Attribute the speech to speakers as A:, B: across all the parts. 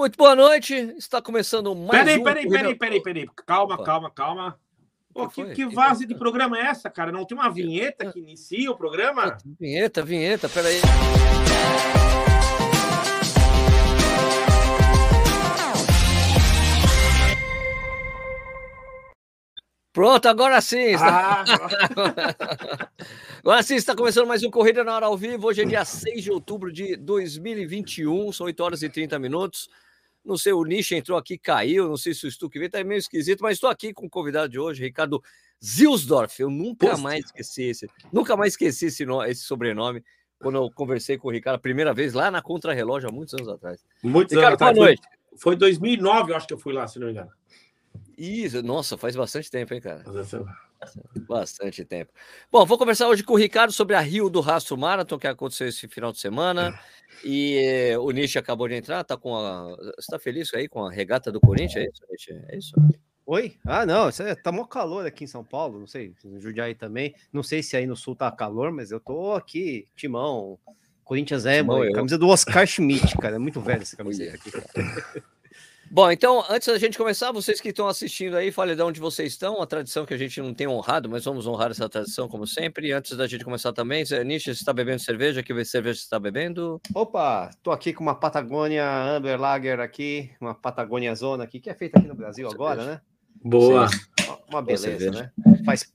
A: Muito boa noite. Está começando mais
B: peraí,
A: um.
B: Peraí, peraí, peraí, peraí. Calma,
A: Opa.
B: calma, calma. Pô,
A: Que
B: que, que de programa é essa, cara? Não tem uma vinheta que inicia o programa?
A: Vinheta, vinheta, peraí. Pronto, agora sim. Está...
B: Ah,
A: Agora sim, está começando mais um Corrida na Hora ao Vivo. Hoje é dia 6 de outubro de 2021, são 8 horas e 30 minutos. Não sei, o Nish entrou aqui, caiu. Não sei se o Stuck veio, tá meio esquisito, mas estou aqui com o convidado de hoje, Ricardo Zilsdorf. Eu nunca
B: Poxa.
A: mais esqueci esse, nunca mais esqueci esse, no- esse sobrenome quando eu conversei com o Ricardo a primeira vez lá na Contra-Relógio, há muitos anos atrás.
B: muitos
A: Ricardo,
B: anos atrás.
A: boa noite.
B: Foi, foi 2009, eu acho que eu fui lá, se não me engano.
A: Isso, nossa, faz bastante tempo, hein, cara? Bastante tempo. Bom, vou conversar hoje com o Ricardo sobre a Rio do Rastro Marathon, que aconteceu esse final de semana. E eh, o Nish acabou de entrar, tá com a. Você está feliz aí com a regata do Corinthians? É isso, Nish? É isso?
C: Oi? Ah, não, é- tá mó calor aqui em São Paulo, não sei, no Jundiaí também. Não sei se aí no sul tá calor, mas eu tô aqui, Timão, Corinthians é, mano. Camisa do Oscar Schmidt, cara, é muito velho essa camiseta aqui.
A: Bom, então, antes da gente começar, vocês que estão assistindo aí, falem de onde vocês estão, uma tradição que a gente não tem honrado, mas vamos honrar essa tradição como sempre. E antes da gente começar também, Zé Nish, você está bebendo cerveja? Que cerveja você está bebendo?
C: Opa, tô aqui com uma Patagônia Amber Lager aqui, uma Patagônia Zona aqui, que é feita aqui no Brasil agora, né?
B: Boa.
C: Uma- beleza, né? Faz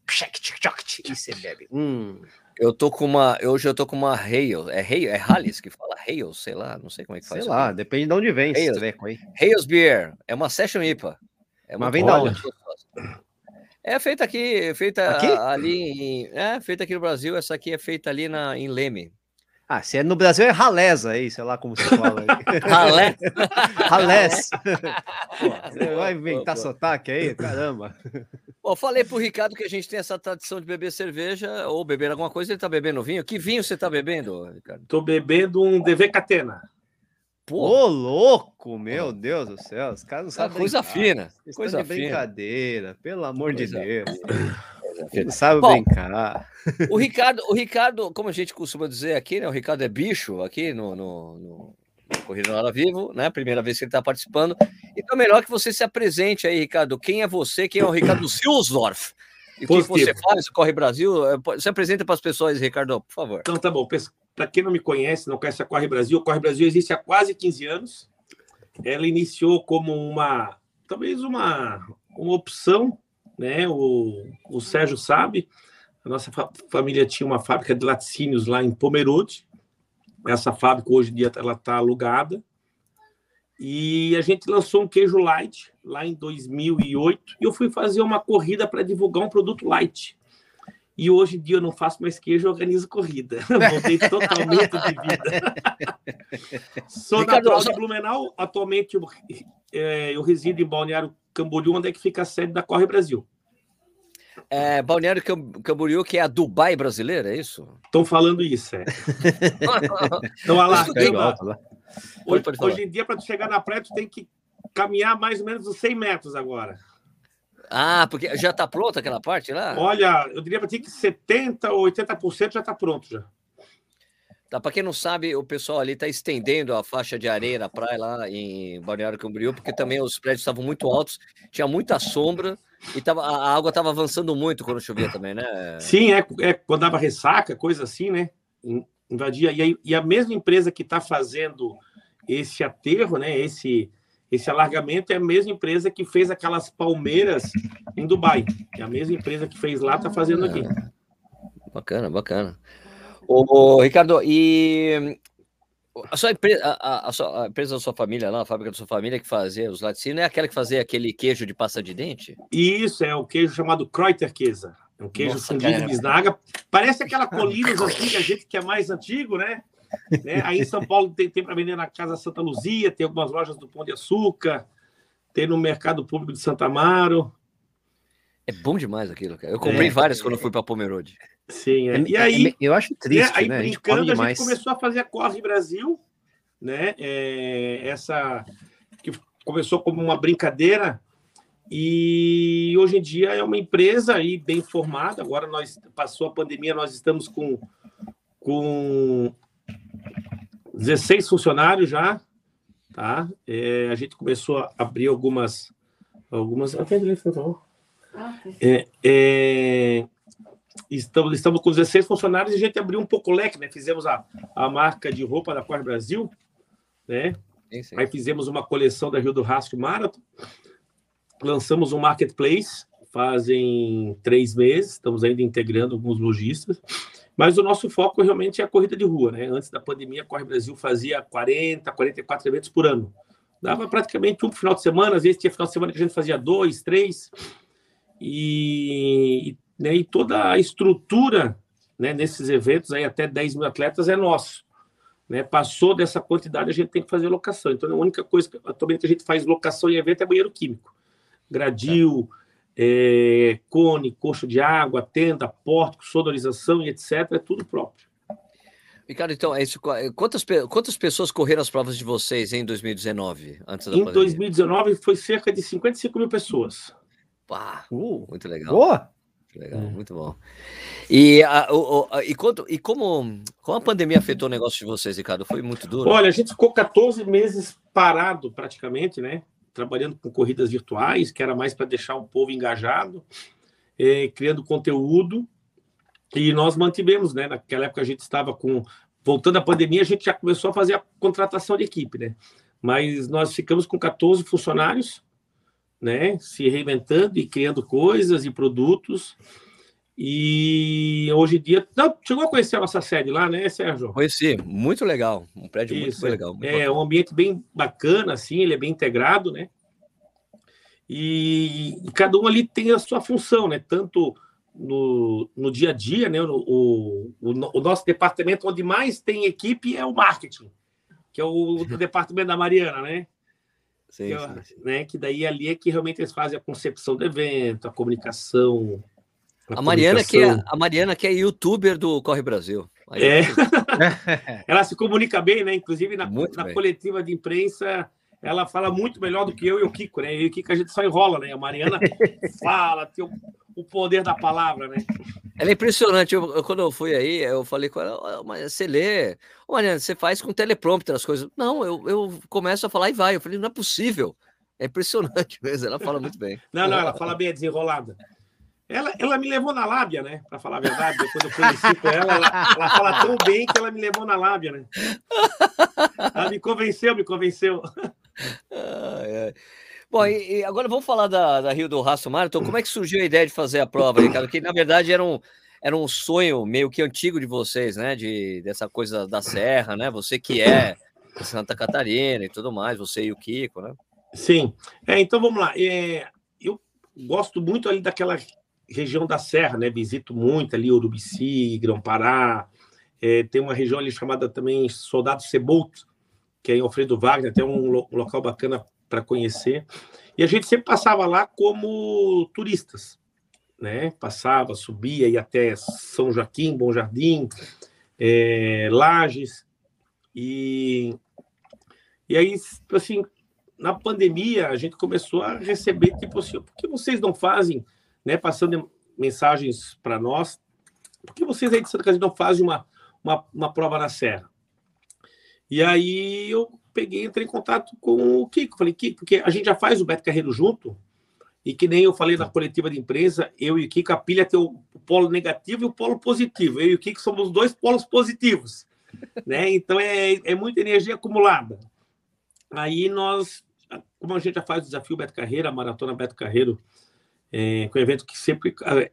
C: e você bebe. Hum.
A: Eu tô com uma. Hoje eu tô com uma Hale. É Hale? É Hales que fala? Hale, sei lá, não sei como é que faz.
C: Sei lá, depende de onde vem
A: Hales. Hales Beer. É uma Session IPA. É
C: Mas
A: muito
C: vem da onde?
A: É feita aqui, feita
C: Aqui?
A: ali em, é feita aqui no Brasil. Essa aqui é feita ali na em Leme.
C: Ah, se é no Brasil é raleza aí, sei lá como você fala aí.
A: Ralé.
C: Ralés. Pô, você vai inventar
A: boa.
C: sotaque aí? Caramba.
A: Bom, falei pro Ricardo que a gente tem essa tradição de beber cerveja ou beber alguma coisa. Ele tá bebendo vinho. Que vinho você tá bebendo, Ricardo?
B: Tô bebendo um DV Catena.
A: Pô,
C: Ô, louco, meu Deus do céu. Os caras não
A: tá
C: sabem.
A: coisa
C: brincar.
A: fina.
C: Vocês
A: Coisa
C: de
A: fina.
C: brincadeira, pelo amor de
A: Coisa
C: Deus.
A: Fina.
C: Não sabe
A: Bom,
C: brincar.
A: O Ricardo, o Ricardo, como a gente costuma dizer aqui, né? O Ricardo é bicho aqui no, no, no Corrida na Hora Vivo, né? Primeira vez que ele está participando. Então, melhor que você se apresente aí, Ricardo. Quem é você? Quem é o Ricardo Silsdorf? E o que você faz? Corre Brasil? Pode- Se apresenta para as pessoas, Ricardo, por favor.
B: Então tá bom. Para quem não me conhece, não conhece a Corre Brasil, a Corre Brasil existe há quase 15 anos. Ela iniciou como uma, talvez uma, uma opção, né? O, o Sérgio sabe. A nossa fa- família tinha uma fábrica de laticínios lá em Pomerode. Essa fábrica hoje em dia ela está alugada. E a gente lançou um queijo light lá em 2008 e eu fui fazer uma corrida para divulgar um produto light. E hoje em dia eu não faço mais queijo, eu organizo corrida. Voltei totalmente de vida. Sou
A: Ricardo,
B: natural de Blumenau. Atualmente eu, eh, eu resido em Balneário Camboriú, onde é que fica a sede da Corre Brasil.
A: É, Balneário Cam- Camboriú, que é a Dubai brasileira, é isso?
B: Estão falando isso, é. Então, olha lá,
C: alto lá.
B: Hoje, hoje em dia, para chegar na praia, tu tem que caminhar mais ou menos uns 100 metros agora.
A: Ah, porque já está pronta aquela parte lá?
B: Olha, eu diria para ti que 70% ou 80% já está pronto já.
A: Tá, para quem não sabe, o pessoal ali está estendendo a faixa de areia na praia lá em Balneário Camboriú, porque também os prédios estavam muito altos, tinha muita sombra e tava, a água estava avançando muito quando chovia também, né?
B: Sim, é, é quando dava ressaca, coisa assim, né? In- Invadia. E, aí- e a mesma empresa que está fazendo esse aterro, né? Esse, esse alargamento é a mesma empresa que fez aquelas palmeiras em Dubai. É a mesma empresa que fez lá, está fazendo aqui.
A: Bacana, bacana. Ô, Ricardo, e a sua empresa, a, a- a sua- a empresa da sua família lá, a fábrica da sua família que fazia os laticínios, é aquela que fazia aquele queijo de pasta de dente?
B: Isso é o queijo chamado Kreuterkäse. É um queijo
A: Nossa,
B: fundido
A: cara.
B: em bisnaga. Parece aquela colinas antiga, a gente que é mais antigo, né? Né? Aí em São Paulo tem, tem para vender na Casa Santa Luzia, tem algumas lojas do Pão de Açúcar, tem no Mercado Público de Santa Amaro.
A: É bom demais aquilo, cara. Eu comprei
B: É.
A: várias quando eu fui para Pomerode.
B: Sim, é.
C: É-
B: E aí,
C: é- eu acho
B: né,
C: triste,
B: aí
C: né? A gente
B: brincando, a, gente começou a fazer a Corre Brasil, né? É, essa que começou como uma brincadeira e hoje em dia é uma empresa aí bem formada. Agora nós passou a pandemia, nós estamos com com 16 funcionários já tá? É, a gente começou a abrir algumas, algumas. É, é, estamos, estamos com 16 funcionários e a gente abriu um pouco o leque, né? Fizemos a, a marca de roupa da Cor Brasil, né? Sim, sim. Aí fizemos uma coleção da Rio do Rastro Marathon, lançamos um marketplace fazem três meses, estamos ainda integrando alguns lojistas, mas o nosso foco realmente é a corrida de rua, né? Antes da pandemia, a Corre Brasil fazia 40, 44 eventos por ano. Dava praticamente um final de semana, às vezes tinha final de semana que a gente fazia dois, três, e, né, e toda a estrutura né, nesses eventos, aí até 10 mil atletas, é nosso. Né? Passou dessa quantidade, a gente tem que fazer locação. Então, a única coisa que atualmente a gente faz locação em evento é banheiro químico. Gradil, é. É, cone, coxo de água, tenda, pórtico, sonorização e etc. É tudo próprio.
A: Ricardo, então, é isso, quantas, quantas pessoas correram as provas de vocês em 2019?
B: Antes da em pandemia? 2019 foi cerca de 55 mil pessoas.
A: Pá, uh, muito legal. Boa! Legal, é. muito bom. E, a, o, a, e, quanto, e como, como a pandemia afetou o negócio de vocês, Ricardo? Foi muito duro?
B: Olha, a gente ficou 14 meses parado praticamente, né? Trabalhando com corridas virtuais, que era mais para deixar o povo engajado, eh, criando conteúdo. E nós mantivemos, né? Naquela época a gente estava com. Voltando à pandemia, a gente já começou a fazer a contratação de equipe, né? Mas nós ficamos com 14 funcionários né, se reinventando e criando coisas e produtos. E hoje em dia. Não, chegou a conhecer a nossa sede lá, né, Sérgio?
A: Conheci, muito legal. Um prédio Isso, muito legal. Muito
B: é bacana. um ambiente bem bacana, assim, ele é bem integrado, né? E, e, cada um ali tem a sua função, né? Tanto no, no dia a dia, né? O, o, o, nosso departamento onde mais tem equipe é o marketing, que é o, departamento da Mariana, né? Sim, que, sim, Né, que daí ali é que realmente eles fazem a concepção do evento, a comunicação.
A: A, Mariana que é a Mariana que é youtuber do Corre Brasil.
B: É. ela se comunica bem, né? Inclusive na, na coletiva de imprensa, ela fala muito melhor do que eu e o Kiko, né? Eu e o Kiko a gente só enrola, né? A Mariana fala, tem o, o poder da palavra, né?
A: Ela é impressionante. Eu, eu, quando eu fui aí, eu falei com ela, mas você lê. Mariana, você faz com teleprompter as coisas. Não, eu, eu começo a falar e vai. Eu falei, não é possível. É impressionante mesmo. Ela fala muito bem.
B: Não, não, ela fala bem, é desenrolada. Ela, ela me levou na lábia, né? Para falar a verdade, quando eu conheci com ela, ela, ela fala tão bem que ela me levou na lábia, né? Ela me convenceu, me convenceu.
A: Bom, e, e, agora vamos falar da, da Rio do Rastro Marathon. Como é que surgiu a ideia de fazer a prova, Ricardo? Que na verdade era um, era um sonho meio que antigo de vocês, né? De, dessa coisa da serra, né? Você que é Santa Catarina e tudo mais, você e o Kiko, né?
B: Sim. É, então vamos lá. É, eu gosto muito ali daquela região da serra, né? Visito muito ali Urubici, Grão-Pará. É, tem uma região ali chamada também Soldado Cebolt, que é em Alfredo Wagner, até um, um local bacana para conhecer. E a gente sempre passava lá como turistas, né? Passava, subia, ia até São Joaquim, Bom Jardim, é, Lages. E, e aí, assim, na pandemia, a gente começou a receber, tipo assim, por que vocês não fazem, né? Passando mensagens para nós, por que vocês aí de Santa Catarina não fazem uma, uma, uma prova na Serra? E aí eu peguei, entrei em contato com o Kiko. Falei, Kiko, porque a gente já faz o Beto Carreiro junto, e que nem eu falei na coletiva de empresa, eu e o Kiko, a pilha tem o, polo negativo e o polo positivo. Eu e o Kiko somos dois polos positivos. né? Então é, é muita energia acumulada. Aí nós, como a gente já faz o desafio Beto Carreiro, a maratona Beto Carreiro, é, um evento que sempre é,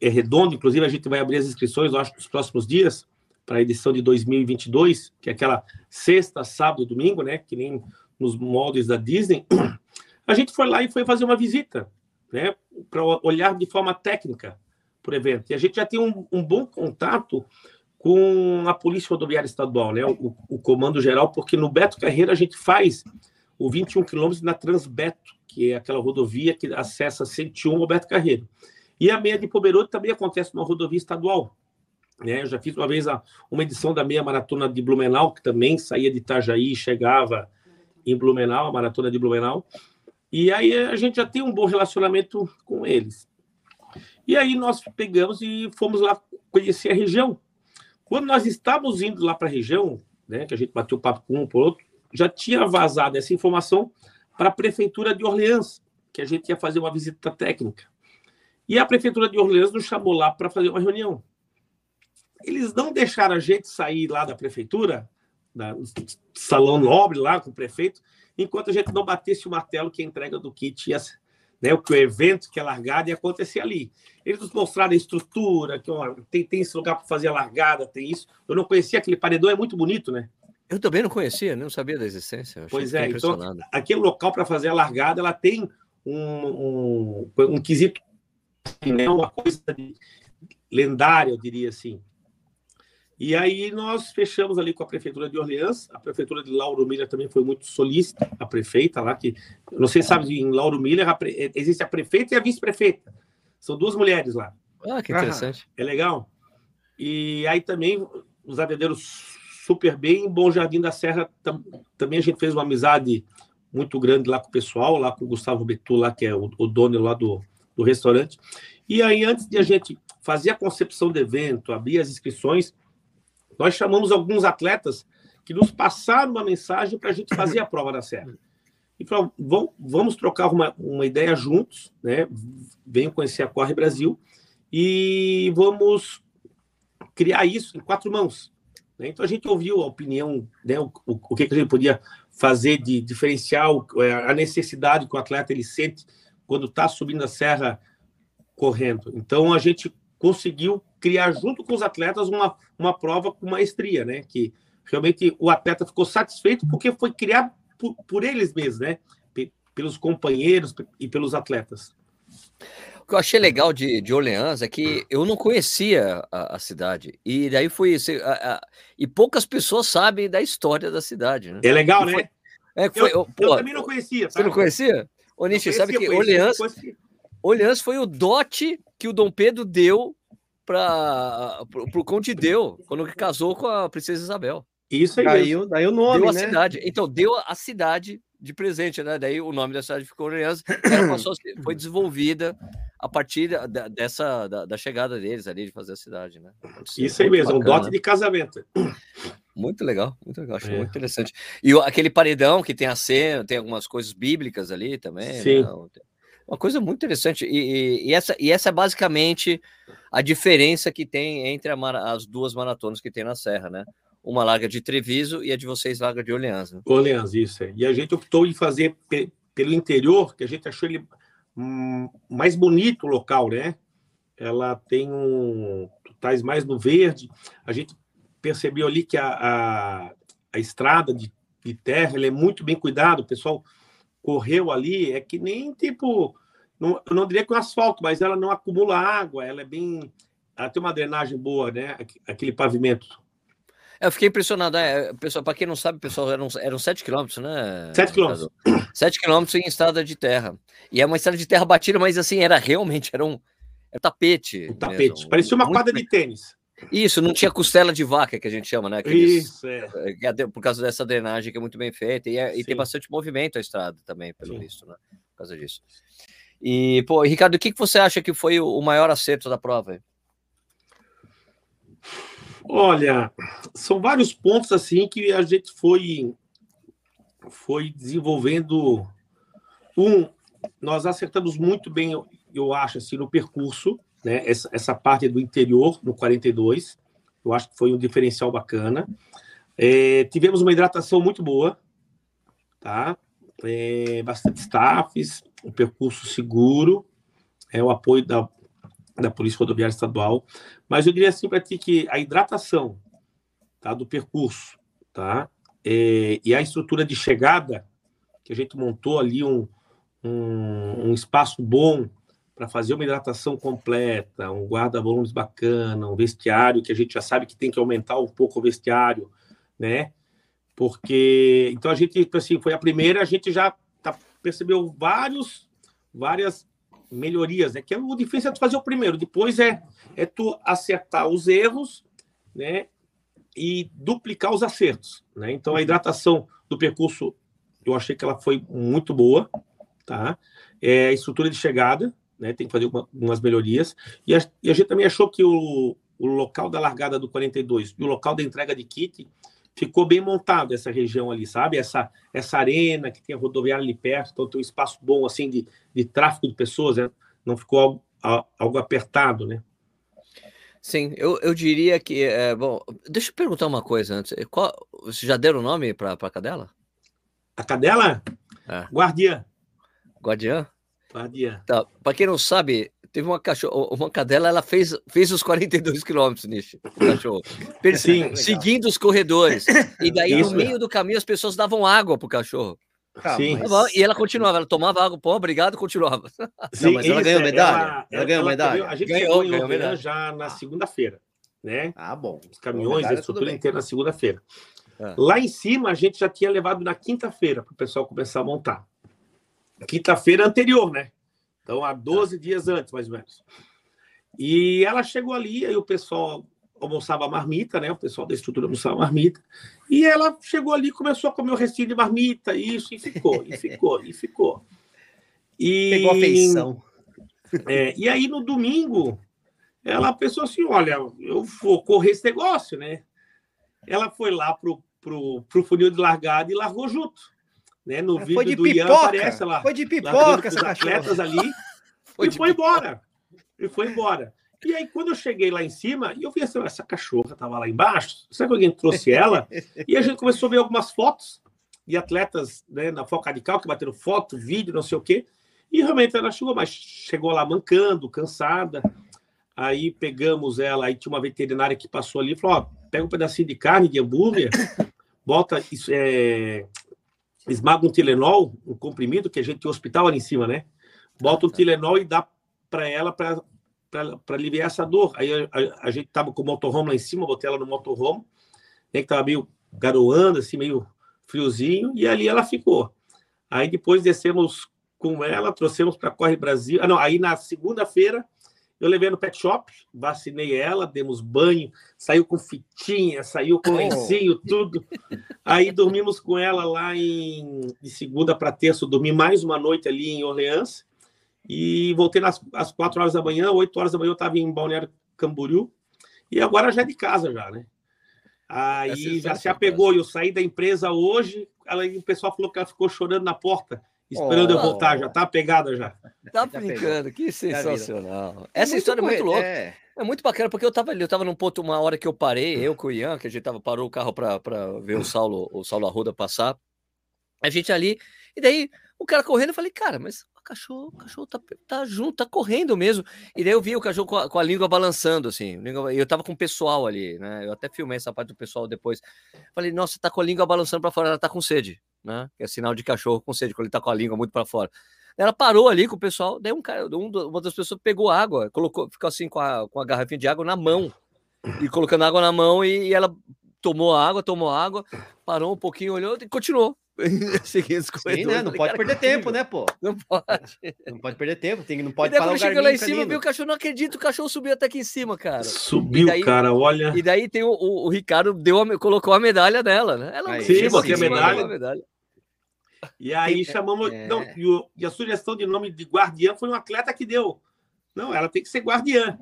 B: é redondo, inclusive a gente vai abrir as inscrições, eu acho, nos próximos dias para a edição de 2022, que é aquela sexta, sábado domingo, né? Que nem nos moldes da Disney. A gente foi lá e foi fazer uma visita, né? Para olhar de forma técnica para o evento. E a gente já tem um, um, bom contato com a Polícia Rodoviária Estadual, né? O, o, Comando Geral, porque no Beto Carreira a gente faz o 21 quilômetros na Transbeto, que é aquela rodovia que acessa 101 ao Beto Carreiro. E a meia de Pomerode também acontece numa rodovia estadual, né? Eu já fiz uma vez a, uma edição da meia maratona de Blumenau, que também saía de Itajaí e chegava em Blumenau, a maratona de Blumenau. E aí a gente já tem um bom relacionamento com eles. E aí nós pegamos e fomos lá conhecer a região. Quando nós estávamos indo lá para a região, né, que a gente bateu papo com um por outro, já tinha vazado essa informação para a prefeitura de Orleans, que a gente ia fazer uma visita técnica. E a prefeitura de Orleans nos chamou lá para fazer uma reunião. Eles não deixaram a gente sair lá da prefeitura, da salão nobre lá com o prefeito, enquanto a gente não batesse o martelo que a entrega do kit ia, né, o que o evento que é largado ia acontecer ali. Eles nos mostraram a estrutura, que ó, tem, tem esse lugar para fazer a largada, tem isso. Eu não conhecia aquele paredão, é muito bonito, né?
A: Eu também não conhecia, não sabia da existência.
B: Pois é, então aquele local para fazer a largada, ela tem um, um, um quesito, né, uma coisa lendária, eu diria assim. E aí nós fechamos ali com a prefeitura de Orleans, a prefeitura de Lauro Miller também foi muito solícita, a prefeita lá, que não sei se sabe, em Lauro Miller a pre... existe a prefeita e a vice-prefeita. São duas mulheres lá.
A: Ah, que interessante.
B: é legal. E aí também os atenderam super bem. Em Bom Jardim da Serra tam... também a gente fez uma amizade muito grande lá com o pessoal, lá com o Gustavo Betu, lá, que é o, o dono lá do, do restaurante. E aí, antes de a gente fazer a concepção do evento, abrir as inscrições, nós chamamos alguns atletas que nos passaram uma mensagem para a gente fazer a prova da Serra. E falou, vamos trocar uma, uma ideia juntos, né? Venham conhecer a Corre Brasil e vamos criar isso em quatro mãos. Né? Então a gente ouviu a opinião, né? o, o, o que, que a gente podia fazer de diferencial, é, a necessidade que o atleta ele sente quando está subindo a serra correndo. Então a gente conseguiu criar junto com os atletas uma, uma prova com maestria, né? Que realmente o atleta ficou satisfeito porque foi criado por, por eles mesmos, né? Pelos companheiros e pelos atletas.
A: O que eu achei legal de, de Orleans é que eu não conhecia a, a cidade. E daí foi. A, a, e poucas pessoas sabem da história da cidade. Né?
B: É legal, foi, né?
A: É, foi,
B: eu, pô, eu, também não conhecia.
A: Tá? Você não conhecia? Ô, Nishi, sabe que Orleans, Orleans foi o dote que o Dom Pedro deu para o Conde deu quando casou com a princesa Isabel.
B: Isso aí.
C: Daí, daí o nome,
A: deu
C: né?
A: a cidade. Então, deu a cidade de presente, né? Daí o nome da cidade ficou Orleans. Ela passou, foi desenvolvida a partir da, dessa da, da, chegada deles ali de fazer a cidade, né?
B: Isso aí mesmo, bacana. um dote de casamento.
A: Muito legal, muito legal, acho é. muito interessante. E aquele paredão que tem a cena, tem algumas coisas bíblicas ali também. Né?
B: Sim. Né?
A: Uma coisa muito interessante. E, e, e, essa, e essa é basicamente a diferença que tem entre a, as duas maratonas que tem na Serra, né? Uma larga de Treviso e a de vocês larga de Orleans. Né?
B: Orleans, isso. É. E a gente optou em fazer pe pelo interior, que a gente achou ele mais bonito local, né? Ela tem um tais mais no verde. A gente percebeu ali que a, a, a estrada de, de terra é muito bem cuidada. O pessoal correu ali, é que nem tipo, não, eu não diria que o asfalto, mas ela não acumula água, ela é bem. Ela tem uma drenagem boa, né? Aquele pavimento.
A: Eu fiquei impressionado, é, pessoal, para quem não sabe, pessoal, eram, eram 7 quilômetros, né?
B: 7 quilômetros.
A: 7 quilômetros em estrada de terra. E é uma estrada de terra batida, mas assim, era realmente, era um, era tapete.
B: Um tapete, mesmo. parecia uma quadra de tênis.
A: Isso, não tinha costela de vaca, que a gente chama, né?
B: Aqueles, Isso, é.
A: é por causa dessa drenagem que é muito bem feita. E, é, e tem bastante movimento a estrada também, pelo Sim. visto, né? Por causa disso. E, pô, Ricardo, o que, que você acha que foi o maior acerto da prova?
B: Olha, são vários pontos assim que a gente foi foi desenvolvendo. Um, nós acertamos muito bem, eu acho, assim, no percurso né? Essa, essa parte do interior, no 42, eu acho que foi um diferencial bacana. É, tivemos uma hidratação muito boa, tá? É, bastante staffs, um percurso seguro, é o apoio da, da Polícia Rodoviária Estadual. Mas eu diria assim para ti que a hidratação tá, do percurso, tá? É, e a estrutura de chegada, que a gente montou ali um, um, um espaço bom para fazer uma hidratação completa, um guarda-volumes bacana, um vestiário que a gente já sabe que tem que aumentar um pouco o vestiário, né? Porque então a gente tipo assim foi a primeira, a gente já tá, percebeu vários várias melhorias, né? Que é o difícil é tu fazer o primeiro, depois é é tu acertar os erros, né? E duplicar os acertos, né? Então a hidratação do percurso eu achei que ela foi muito boa, tá? É, a estrutura de chegada, né? Tem que fazer uma, umas melhorias. E a, e a, gente também achou que o, o local da largada do 42 e o local da entrega de kit ficou bem montado essa região ali, sabe? Essa, essa arena que tem a rodoviária ali perto, então tem um espaço bom, assim, de, de tráfego de pessoas, né? Não ficou algo, algo apertado, né?
A: Sim, eu, eu diria que. É, bom, deixa eu perguntar uma coisa antes. Qual, você já deram o nome para a cadela?
B: A cadela? É. Guardiã.
A: Guardiã? Tá. Para quem não sabe, teve uma cachorro, uma cadela, ela fez, fez os 42 quilômetros, Nishi, cachorro. Sim, seguindo os corredores. E daí, Isso. no meio do caminho, as pessoas davam água pro cachorro.
B: Tá, Sim.
A: Mas... E ela continuava, ela tomava água, pô, obrigado, continuava.
C: Sim, não, mas ela ganhou medalha? Ela, ela ganhou medalha?
B: a gente ganhou, chegou ganhou medalha já na segunda-feira, né?
C: Ah, bom.
B: Os caminhões, a estrutura inteira na segunda-feira. É. Lá em cima, a gente já tinha levado na quinta-feira para o pessoal começar a montar. Quinta-feira anterior, né? Então, há 12 é. dias antes, mais ou menos. E ela chegou ali, aí o pessoal almoçava marmita, né? O pessoal da estrutura almoçava marmita. E ela chegou ali, começou a comer o restinho de marmita, isso, e ficou, e ficou, e ficou. E,
C: Pegou a feição.
B: É, e aí, no domingo, ela pensou assim: olha, eu vou correr esse negócio, né? Ela foi lá pro, pro, pro funil de largada e largou junto. Né? No
C: foi
B: vídeo
C: de
B: do
C: pipoca.
B: Ian aparece ela.
C: Foi de pipoca essa
B: atletas ali. foi e foi pipoca. embora. E foi embora. E aí, quando eu cheguei lá em cima, e eu vi assim, essa cachorra estava lá embaixo, será que alguém trouxe ela? e a gente começou a ver algumas fotos de atletas né, na Foca Radical, que bateram foto, vídeo, não sei o quê. E realmente ela chegou, mas chegou lá mancando, cansada. Aí pegamos ela, aí tinha uma veterinária que passou ali e falou: ó, pega um pedacinho de carne, de hambúrguer, bota, é, esmaga um Tilenol, um comprimido, que a gente tem hospital ali em cima, né? Bota um Tilenol e dá para ela para para aliviar essa dor. Aí a, a, a gente tava com o motorhome lá em cima, botei ela no motorhome, né, que tava meio garoando, assim, meio friozinho, e ali ela ficou. Aí depois descemos com ela, trouxemos para Corre Brasil. Ah, não, aí na segunda-feira eu levei no pet shop, vacinei ela, demos banho, saiu com fitinha, saiu com oh. lencinho, tudo. Aí dormimos com ela lá em de segunda para terça, dormi mais uma noite ali em Orleans. E voltei nas, às quatro horas da manhã, oito horas da manhã eu estava em Balneário Camboriú. E agora já é de casa já, né? Aí é já se apegou. E eu saí da empresa hoje, ela, o pessoal falou que ela ficou chorando na porta, esperando oh, eu voltar. Já tá apegada já.
A: Tá brincando, que sensacional. É Essa história é muito louca. É... é... muito bacana, porque eu tava ali, eu tava num ponto, uma hora que eu parei, eu com o Ian, que a gente tava, parou o carro para ver o Saulo, o Saulo Arruda passar. A gente ali, e daí o cara correndo, eu falei, cara, mas cachorro, o cachorro tá, tá junto, tá correndo mesmo. E daí eu vi o cachorro com a, com a língua balançando, assim. E eu tava com o pessoal ali, né? Eu até filmei essa parte do pessoal depois. Falei, nossa, tá com a língua balançando para fora, ela tá com sede, né? Que é sinal de cachorro com sede, quando ele tá com a língua muito para fora. Ela parou ali com o pessoal, daí um cara, um, uma das pessoas pegou água, colocou, ficou assim com a, com a garrafinha de água na mão, e colocando água na mão, e, e ela tomou água, tomou água, parou um pouquinho, olhou e continuou.
C: os Sim, né? Não pode cara, perder tempo, né, pô?
A: Não pode.
C: Não pode perder tempo, tem, não pode e parar o
A: chegou lá em cima, viu o cachorro, não acredito, o cachorro subiu até aqui em cima, cara.
B: Subiu, daí, cara, olha.
A: E daí tem o, o, o, Ricardo deu a, colocou a medalha dela, né?
B: Ela aí, sim, botei a medalha. medalha. E aí tem, chamamos. É... Não, e, o, e a sugestão de nome de guardiã foi um atleta que deu. Não, ela tem que ser guardiã.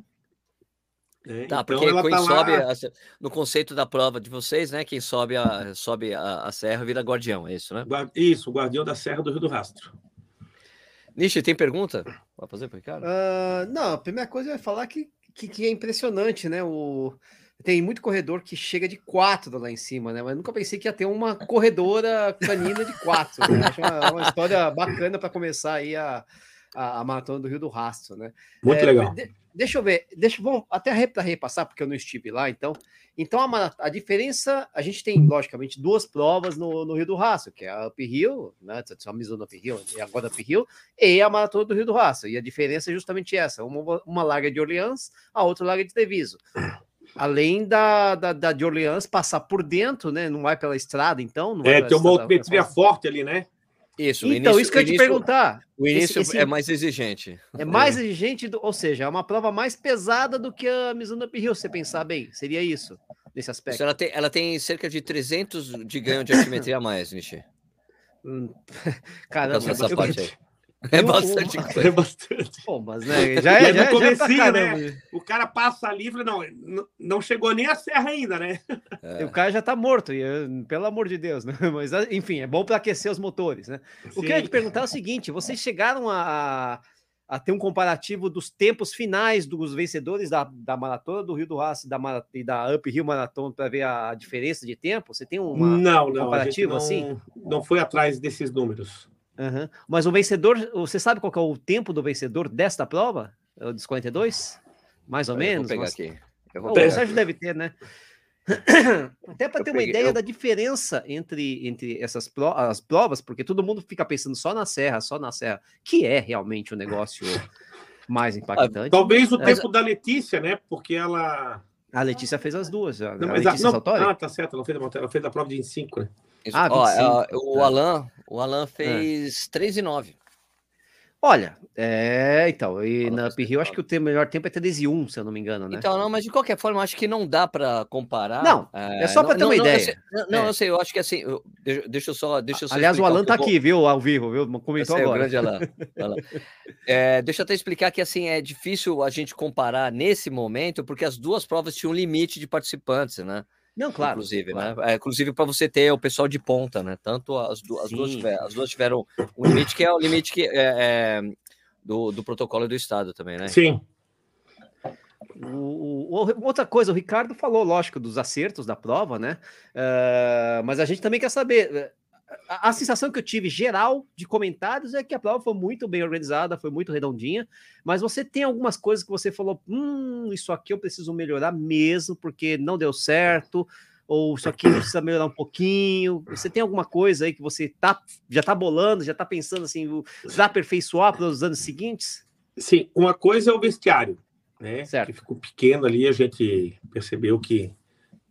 A: É, tá, então porque quem tá sobe lá... no conceito da prova de vocês, né? Quem sobe a, sobe a, a serra vira guardião, é isso, né?
B: Isso, o guardião da Serra do Rio do Rastro.
A: Nishi, tem pergunta? Vai fazer para Ricardo?
C: Uh, não, a primeira coisa é falar que, que, que, é impressionante, né? O... Tem muito corredor que chega de quatro lá em cima, né? Mas nunca pensei que ia ter uma corredora canina de quatro. Né? Acho uma, uma história bacana para começar aí a, a, a, maratona do Rio do Rastro, né?
B: Muito é, legal.
C: De, deixa eu ver, deixa, bom, até repassar, porque eu não estive lá, então. Então, a, a, diferença, a gente tem, logicamente, duas provas no, no Rio do Rastro, que é a Up Hill, né, a Mizuno Up Hill, e agora a Up Hill, e a Maratona do Rio do Rastro. E a diferença é justamente essa, uma, uma larga de Orleans, a outra larga de Treviso. Além da, da, da, de Orleans passar por dentro, né, não vai pela estrada, então. Não
B: é, tem uma altimetria forte ali, né?
A: Isso,
C: então, início, isso que eu ia te perguntar.
A: O início esse, esse, é mais exigente.
C: É mais é. exigente, do, ou seja, é uma prova mais pesada do que a Mizuno Uphill, se você pensar bem. Seria isso, nesse aspecto. Isso,
A: ela, tem, ela tem cerca de 300 de ganho de altimetria a mais, Nishi.
C: Hum, caramba, essa eu, parte aí.
A: É bastante
B: coisa. É bastante.
C: Pô, mas né, já é, já,
B: no já é né? O cara passa ali e não, não chegou nem a serra ainda, né?
C: É. O cara já tá morto, e, pelo amor de Deus, né? Mas, enfim, é bom para aquecer os motores, né? Sim. O que eu ia te perguntar é o seguinte: vocês chegaram a, a ter um comparativo dos tempos finais dos vencedores da, da maratona do Rio do Raço e da, da Up Rio Maratona para ver a diferença de tempo? Você tem uma,
B: não, não, comparativo não, assim? Não foi atrás desses números.
C: Uhum. Mas o vencedor, você sabe qual é o tempo do vencedor desta prova? É dos 42? Mais ou eu menos?
A: Vou pegar mas... aqui.
C: Eu vou pegar. O Sérgio deve ter, né? Até para ter uma ideia eu... da diferença entre, entre essas pro, as provas, porque todo mundo fica pensando só na serra, só na serra, que é realmente o negócio mais impactante.
B: Talvez o mas... tempo da Letícia, né? Porque ela.
C: A Letícia fez as duas.
B: Não, a Letícia a, não, Ah, tá certo, ela fez, ela fez a prova de 25, né?
A: Ah, Ó, o, tá. Alan, o Alan fez é. 3 e 9.
C: Olha, é, então, e na Uphill acho que o melhor tempo é 13 1, se eu não me engano, né?
A: Então, não, mas de qualquer forma, acho que não dá para comparar.
C: Não, é, é só para ter uma não, ideia.
A: Eu sei, não, é. eu sei, eu acho que assim, eu, deixa eu só. Deixa eu só
C: Aliás, o Alan tá aqui, viu, ao vivo, viu? Comentou agora.
A: o grande Alan. Alan. É, deixa eu até explicar que assim, é difícil a gente comparar nesse momento, porque as duas provas tinham um limite de participantes, né?
C: Não, claro.
A: Inclusive, né? claro. né? É, inclusive para você ter o pessoal de ponta, né? Tanto as, du as, duas, tiveram, as duas tiveram um limite que é o limite que é, é do, do protocolo do Estado também, né?
B: Sim.
C: O, o, outra coisa, o Ricardo falou, lógico, dos acertos da prova, né? Uh, mas a gente também quer saber a, a, sensação que eu tive geral de comentários é que a prova foi muito bem organizada, foi muito redondinha, mas você tem algumas coisas que você falou, hum, isso aqui eu preciso melhorar mesmo, porque não deu certo, ou isso aqui precisa melhorar um pouquinho. Você tem alguma coisa aí que você tá, já tá bolando, já tá pensando assim, para aperfeiçoar para os anos seguintes?
B: Sim, uma coisa é o vestiário, né? Certo. Que ficou pequeno ali, a gente percebeu que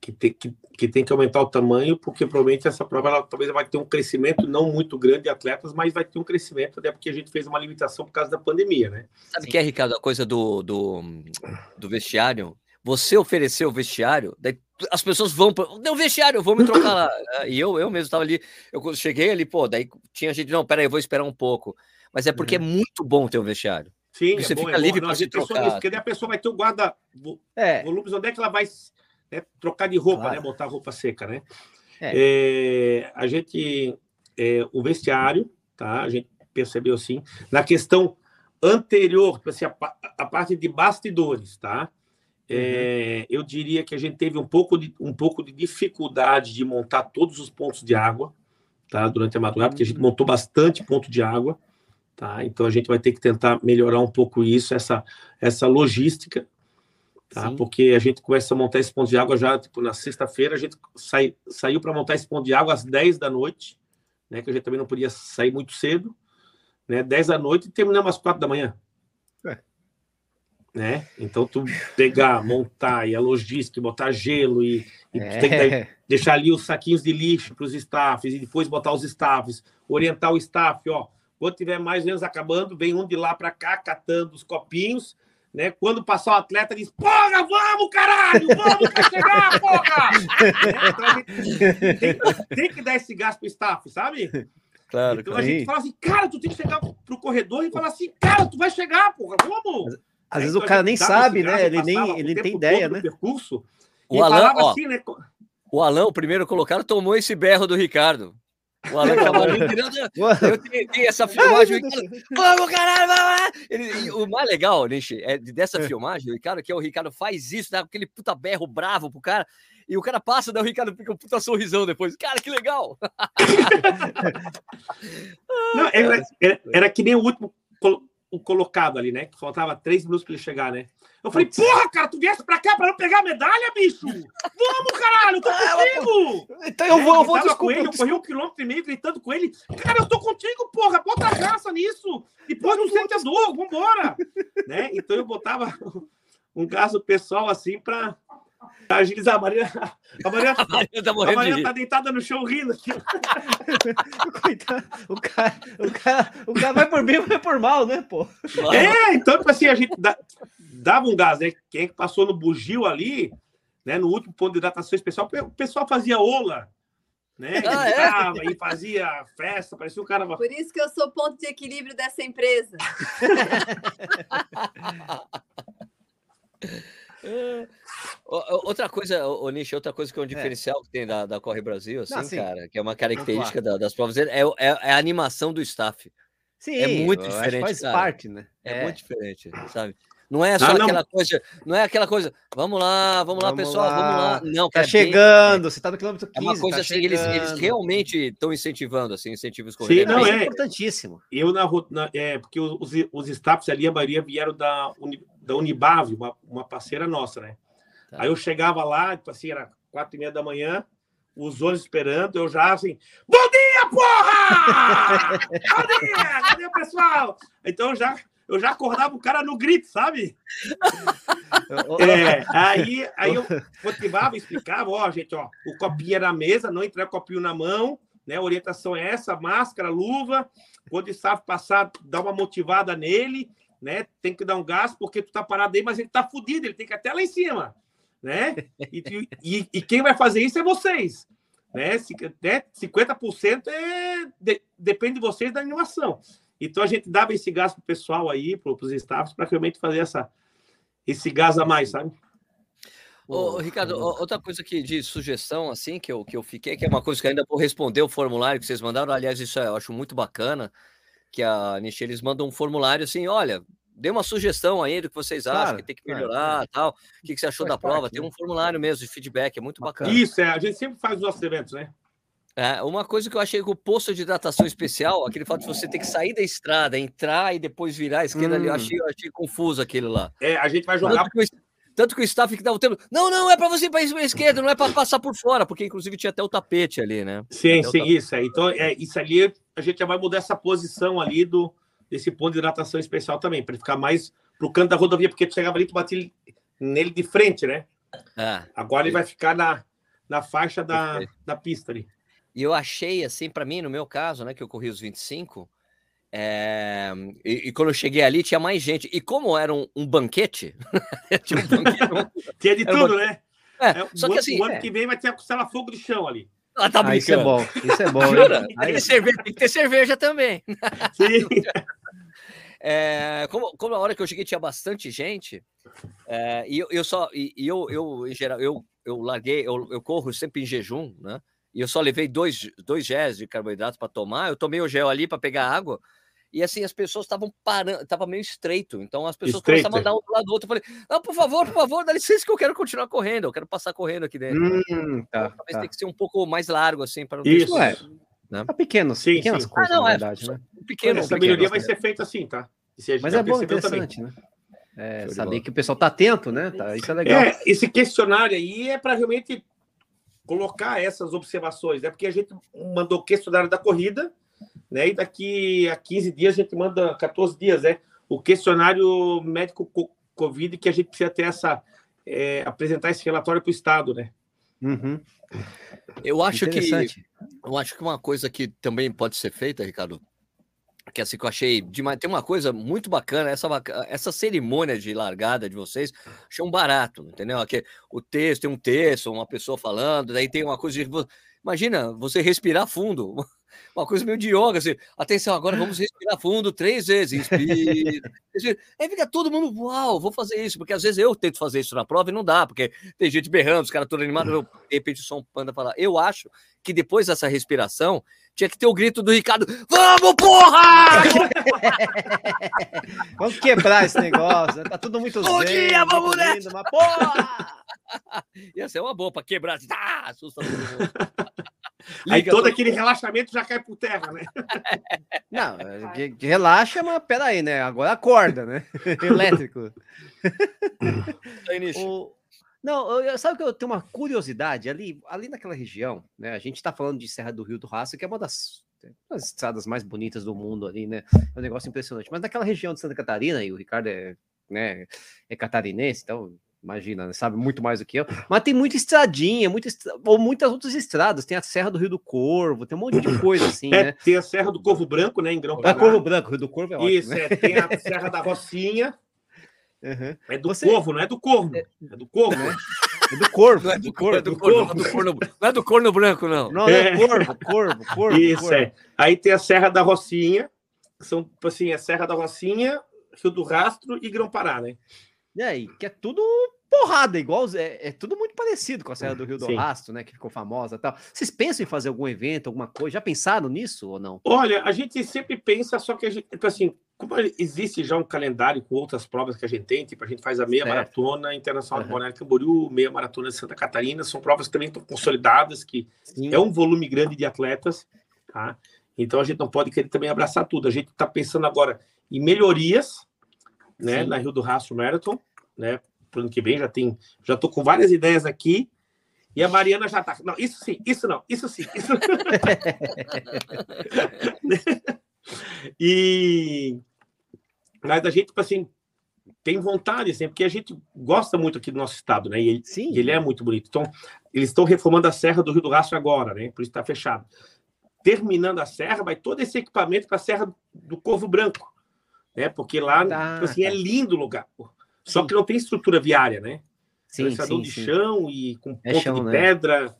B: que tem que, que tem que aumentar o tamanho, porque provavelmente essa prova ela, talvez vai ter um crescimento não muito grande de atletas, mas vai ter um crescimento, até porque a gente fez uma limitação por causa da pandemia, né?
A: Sabe o que é, Ricardo, a coisa do, do, do vestiário? Você ofereceu o vestiário, daí as pessoas vão para o vestiário, vou me trocar lá. E eu, eu mesmo estava ali, eu cheguei ali, pô, daí tinha gente, não, peraí, eu vou esperar um pouco. Mas é porque é uhum. é muito bom ter um vestiário.
B: Sim, você é bom, fica é livre para se trocar. Porque daí a pessoa vai ter o guarda é. volumes, onde é que ela vai né? trocar de roupa, claro. né? botar roupa seca, né? É. É, a gente, é, o vestiário, tá? A gente percebeu assim, na questão anterior, tipo assim, a, a parte de bastidores, tá? É, uhum. eu diria que a gente teve um pouco, de, um pouco de dificuldade de montar todos os pontos de água, tá? Durante a madrugada, porque a gente uhum. montou bastante ponto de água, tá? Então a gente vai ter que tentar melhorar um pouco isso, essa, essa logística, tá? Sim. Porque a gente começa a montar esse ponto de água já, tipo, na sexta-feira, a gente sai, saiu para montar esse ponto de água às 10 da noite, né? Que a gente também não podia sair muito cedo, né? 10 da noite e terminamos às 4 da manhã. É. Né? Então, tu pegar, montar e a logística, botar gelo e, e é. tem que deixar ali os saquinhos de lixo para os staffs e depois botar os staffs, orientar o staff, ó. Quando tiver mais ou menos acabando, vem um de lá para cá catando os copinhos né? Quando passar o atleta, diz: Porra, vamos, caralho, vamos pra chegar, porra! então, tem, tem, que dar esse gás pro staff, sabe?
A: Claro,
B: então a gente fala assim, cara, tu tem que chegar pro corredor e falar assim, cara, tu vai chegar, porra, vamos!
C: Às vezes então, o cara nem sabe, né? Ele nem ele tem ideia, né?
B: Percurso,
A: o Alan, ó, assim, né? o Alan, o primeiro colocado, tomou esse berro do Ricardo. O Alan. Eu tenho, essa filmagem. Vamos, caralho, vamos! Ele, o mais legal, Nishi, é dessa é. filmagem, o Ricardo, que é o Ricardo faz isso, dá aquele puta berro bravo pro cara, e o cara passa, daí o Ricardo fica um puta sorrisão depois. Cara, que legal!
B: Não, era, era, era que nem o último o colocado ali, né? Que faltava três minutos para ele chegar, né? Eu falei, porra, cara, tu viesse pra cá pra não pegar a medalha, bicho? Vamos, caralho, tô contigo!
C: Então eu vou, eu vou, desculpa,
B: com ele, eu corri um quilômetro e meio gritando com ele. Cara, eu tô contigo, porra, bota a graça nisso. Depois não sente a dor, vambora. né? Então eu botava um caso pessoal assim pra agilizar. A Maria, a Maria, a Maria, tá, a Maria tá deitada no chão rindo aqui.
C: o, cara, o, cara, o cara vai por bem vai por mal, né, pô?
B: É, então, tipo assim, a gente dá, dava um gás, né? Quem passou no bugio ali, né? No último ponto de hidratação especial, o pessoal fazia ola, né? Ah, é? E fazia festa, parecia o cara.
D: Por isso que eu sou ponto de equilíbrio dessa empresa.
A: outra coisa, o Nish, outra coisa que é um é. diferencial é. que tem da, da Corre Brasil, assim, Não, cara, que é uma característica da, das provas, é, é, é, a animação do staff.
C: Sim, é muito diferente. Faz
A: cara.
C: parte, né?
A: É, muito diferente, sabe? Não é só ah, aquela coisa, não é aquela coisa, vamos lá, vamos, vamos lá, pessoal, lá. vamos lá. Não,
C: tá chegando, bem, você tá no quilômetro 15.
A: É uma coisa
C: tá
A: assim, eles, eles, realmente estão incentivando, assim, incentivos corredores.
B: Sim, não, é, é importantíssimo. Eu, na, na, é, porque os, os staffs ali, a maioria vieram da, da Unibave, uma, uma parceira nossa, né? Tá. Aí eu chegava lá, tipo assim, era quatro e meia da manhã, os olhos esperando, eu já assim, bom dia, porra! bom dia! Cadê o pessoal? Então já eu já acordava o cara no grito, sabe? é, aí, aí eu motivava, explicava, ó, gente, ó, o copinho era na mesa, não entrar copinho na mão, né? A orientação é essa, máscara, luva, quando o staff passar, dá uma motivada nele, né? Tem que dar um gás, porque tu tá parado aí, mas ele tá fudido, ele tem que ir até lá em cima, né? E, e, e quem vai fazer isso é vocês, né? 50% né? é, de, depende de vocês da animação. Então a gente dava esse gás para o pessoal aí, para os staffs, para realmente fazer essa, esse gás a mais, sabe?
A: Ô, Ricardo, outra coisa que de sugestão, assim, que eu, que eu fiquei, que é uma coisa que ainda vou responder o formulário que vocês mandaram, aliás, isso eu acho muito bacana, que a Niche, eles mandam um formulário assim, olha, dê uma sugestão aí do que vocês acham claro, que tem que melhorar, claro. tal, o que, que você achou Faz da prova, parte, tem né? um formulário mesmo de feedback, é muito bacana.
B: Isso, é, a gente sempre faz os nossos eventos, né?
A: É, uma coisa que eu achei que o posto de hidratação especial, aquele fato de você ter que sair da estrada, entrar e depois virar a esquerda hum. ali, eu achei, eu achei confuso aquele lá.
B: É, a gente vai jogar.
A: Tanto que o, tanto que o staff que dava o tempo. Não, não, é para você ir para a esquerda, não é para passar por fora, porque inclusive tinha até o tapete ali, né?
B: Sim, sim, isso. É. Então, é, isso ali a gente já vai mudar essa posição ali do desse ponto de hidratação especial também, para ele ficar mais pro canto da rodovia, porque tu chegava ali, tu batia nele de frente, né? É, Agora ele vai ficar na, na faixa da, da pista ali.
A: E eu achei, assim, para mim, no meu caso, né, que eu corri os 25, é... E, e, quando eu cheguei ali tinha mais gente. E como era um, um banquete,
B: tinha, um banquete tinha de tudo, um... né? É, é, só que assim. O ano é... que vem vai ter a costela fogo de chão ali.
C: Ah, tá ah, isso é bom. Isso é bom.
A: tem, que cerveja, tem que ter cerveja também. Sim. É, como, como a hora que eu cheguei tinha bastante gente, é, e eu, eu só, e, e, eu, eu, em geral, eu, eu larguei, eu, eu corro sempre em jejum, né? E eu só levei dois, dois gés de carboidrato para tomar. Eu tomei o gel ali para pegar água. E assim, as pessoas estavam parando, estava meio estreito. Então as pessoas Estreita. começaram a mandar um do lado do outro. Eu falei, não, por favor, por favor, dá licença que eu quero continuar correndo, eu quero passar correndo aqui dentro. Hum, tá, então, talvez tá. tenha que ser um pouco mais largo, assim, para não
C: Isso, é. Né? Tá pequeno, sim, pequenas sim. coisas, ah, não, na é, verdade,
B: né? Pequeno, Essa melhoria vai ser feita assim, tá?
C: Mas é bom, interessante, também. né? É, saber que o pessoal tá atento, né? Tá, isso é legal. É,
B: esse questionário aí é para realmente colocar essas observações, né? Porque a gente mandou o questionário da corrida, né? E daqui a 15 dias a gente manda 14 dias, né? O questionário médico Covid que a gente precisa ter essa é, apresentar esse relatório para o estado, né?
C: Uhum.
A: Eu acho que eu acho que uma coisa que também pode ser feita, Ricardo, que assim que eu achei demais. Tem uma coisa muito bacana, essa, essa cerimônia de largada de vocês, achei um barato, entendeu? Aqui, o texto, tem um texto, uma pessoa falando, daí tem uma coisa de. Imagina você respirar fundo, uma coisa meio de yoga, assim. Atenção, agora vamos respirar fundo três vezes. Inspira. Aí fica todo mundo, uau, vou fazer isso, porque às vezes eu tento fazer isso na prova e não dá, porque tem gente berrando, os caras todos animados, eu, de repente só um panda falar. Eu acho que depois dessa respiração, tinha que ter o grito do Ricardo: Vamos, porra!
C: vamos quebrar esse negócio, né? tá tudo muito
A: Bom zen, dia, vamos nessa! Lindo, mas porra! Ia ser uma boa para quebrar, ah, assusta todo mundo.
B: Aí todo, aquele relaxamento já cai por terra, né?
C: Não, que, que relaxa, mas peraí, né? Agora acorda, né? Elétrico. o, não, eu, sabe que eu tenho uma curiosidade ali, ali naquela região, né? A gente está falando de Serra do Rio do Rastro, que é uma das, das estradas mais bonitas do mundo ali, né? É um negócio impressionante. Mas naquela região de Santa Catarina, e o Ricardo é, né, é catarinense, então imagina, né, sabe muito mais do que eu. Mas tem muita estradinha, muita ou muitas outras estradas. Tem a Serra do Rio do Corvo, tem um monte de coisa assim,
B: é,
C: né?
B: Tem a Serra do Corvo Branco, né, em Grão
C: Pará. É Corvo Branco, Rio do Corvo é ótimo.
B: Isso, né? é, tem a Serra da Rocinha. Uhum. É do Você... Corvo, não é do Corvo. É, é do Corvo, né?
C: É do corvo.
A: Não é do, corvo, é do, corvo, é do corno, não é do corno branco, não.
C: Não, é, é corvo, corvo, corvo.
B: Isso,
C: corvo.
B: é. Aí tem a Serra da Rocinha, que são, tipo assim, a Serra da Rocinha, Rio do Rastro e Grão-Pará, né?
C: E aí, que é tudo porrada, igual é, é, tudo muito parecido com a Serra do Rio do Sim. Rastro, né? Que ficou famosa tal. Vocês pensam em fazer algum evento, alguma coisa? Já pensaram nisso ou não?
B: Olha, a gente sempre pensa, só que a gente, tipo assim, como existe já um calendário com outras provas que a gente tem, tipo, a gente faz a meia certo. maratona internacional uhum. do Balneário Camboriú, meia maratona de Santa Catarina, são provas que também estão consolidadas, que Sim. é um volume grande de atletas, tá? Então a gente não pode querer também abraçar tudo. A gente está pensando agora em melhorias, né, Sim. na Rio do Rastro Marathon, né? para o ano que vem, já tem, já estou com várias ideias aqui. E a Mariana já está. Não, isso sim, isso não, isso sim. Isso... e mas a gente, tipo assim, tem vontade, assim, porque a gente gosta muito aqui do nosso estado, né? E ele, sim. ele é muito bonito. Então, eles estão reformando a Serra do Rio do Rastro agora, né? Por isso está fechado. Terminando a serra, vai todo esse equipamento para a Serra do Corvo Branco, né? Porque lá, tá, tipo assim, é lindo o lugar. Só que não tem estrutura viária, né? Sim, sim, de sim. chão e com é ponta de né? pedra.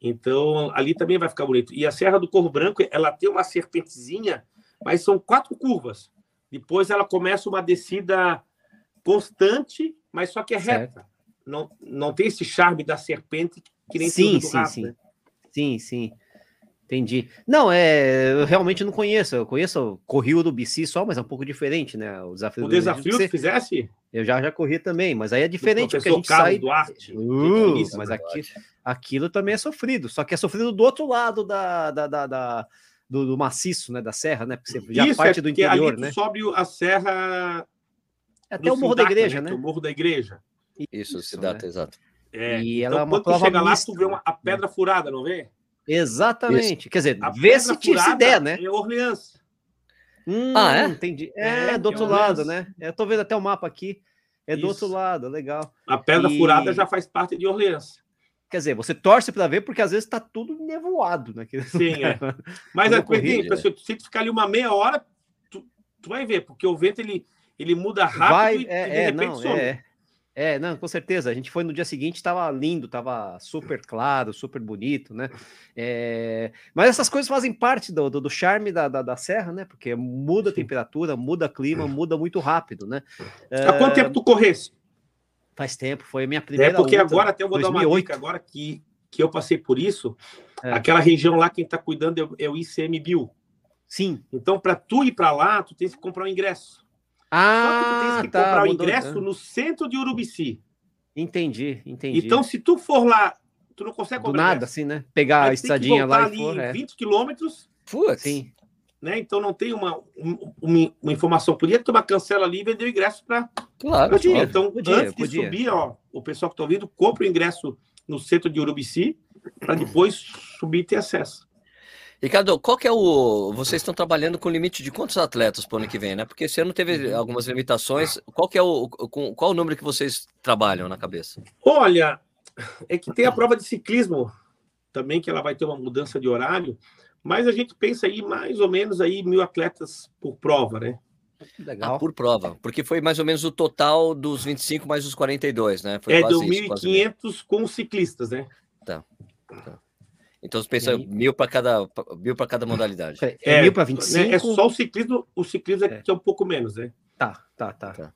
B: Então, ali também vai ficar bonito. E a Serra do Corvo Branco, ela tem uma serpentezinha, mas são quatro curvas. Depois ela começa uma descida constante, mas só que é reta. Não, não tem esse charme da serpente que nem
C: sim, sim, rato, sim. Né? Sim, sim. Entendi. Não, é, eu realmente não conheço. Eu conheço o Rio do BC só, mas é um pouco diferente, né?
B: O desafio, o desafio que você fizesse?
C: Eu já já corri também, mas aí é diferente porque a gente Carlos sai. Duarte, uh, isso, mas aqui, aquilo também é sofrido, só que é sofrido do outro lado da, da, da, da do, do, maciço, né? Da serra, né? Porque
B: já isso, parte é do interior, né? Sobe a serra.
C: Até o Morro da Igreja, né?
B: né? O Morro da Igreja.
A: Isso, isso Cidade, né? exato.
B: É, e então, ela é uma quando prova tu chega mista, lá, tu vê uma, a pedra furada, não vê?
C: Exatamente. Isso. Quer dizer, a vê se tinha essa ideia, né?
B: É Orleans.
C: Hum, ah, é? Entendi. É, é do outro é lado, né? Eu tô vendo até o mapa aqui. É do Isso. outro lado, legal.
B: A pedra e... furada já faz parte de Orleans.
C: Quer dizer, você torce para ver porque às vezes está tudo nevoado naquele
B: Sim, é. Mas é, corrida, se tu ficar ali uma meia hora, tu, tu, vai ver, porque o vento ele, ele muda rápido
C: vai, e, é, e de é, repente não, some. É, é, não, com certeza. A gente foi no dia seguinte, estava lindo, estava super claro, super bonito, né? É... Mas essas coisas fazem parte do, do, do charme da, da, da, serra, né? Porque muda a temperatura, muda clima, muda muito rápido, né?
B: Há quanto tempo tu corresse?
C: Faz tempo, foi a minha é, primeira.
B: É porque ultra, agora até eu vou 2008. dar uma dica agora que, que eu passei por isso. É. Aquela região lá, quem está cuidando é, é o ICMBio.
C: Sim.
B: Então, para tu ir para lá, tu tens que comprar um ingresso.
C: Ah, Só que tu tens que tá,
B: comprar o ingresso no centro de Urubici.
C: Entendi, entendi.
B: Então, se tu for lá, tu não consegue
C: comprar. Do nada, ingresso. assim, né? Pegar Mas a estradinha lá e for,
B: é. 20 quilômetros.
C: Sim.
B: Né? Então não tem uma, uma, uma, informação. Podia ter uma cancela ali e vender o ingresso para.
C: Claro,
B: podia. Então, podia, antes podia. de subir, ó, o pessoal que está ouvindo, compra o ingresso no centro de Urubici para depois subir e ter acesso.
A: Ricardo, qual que é o. Vocês estão trabalhando com limite de quantos atletas para o ano que vem, né? Porque esse ano teve uhum. algumas limitações. Qual que é o. Qual o número que vocês trabalham na cabeça?
B: Olha, é que tem a prova de ciclismo também, que ela vai ter uma mudança de horário, mas a gente pensa aí mais ou menos aí mil atletas por prova, né?
A: Legal. Ah, por prova, porque foi mais ou menos o total dos 25 mais os 42, né? Foi
B: é, 2.500 com ciclistas, né?
A: Tá. tá. Então você pensa aí... mil para cada mil para cada modalidade.
C: É, é mil para 25.
B: Né, é só o ciclismo, o ciclismo é, é. que é um pouco menos, né?
C: Tá, tá, tá. tá.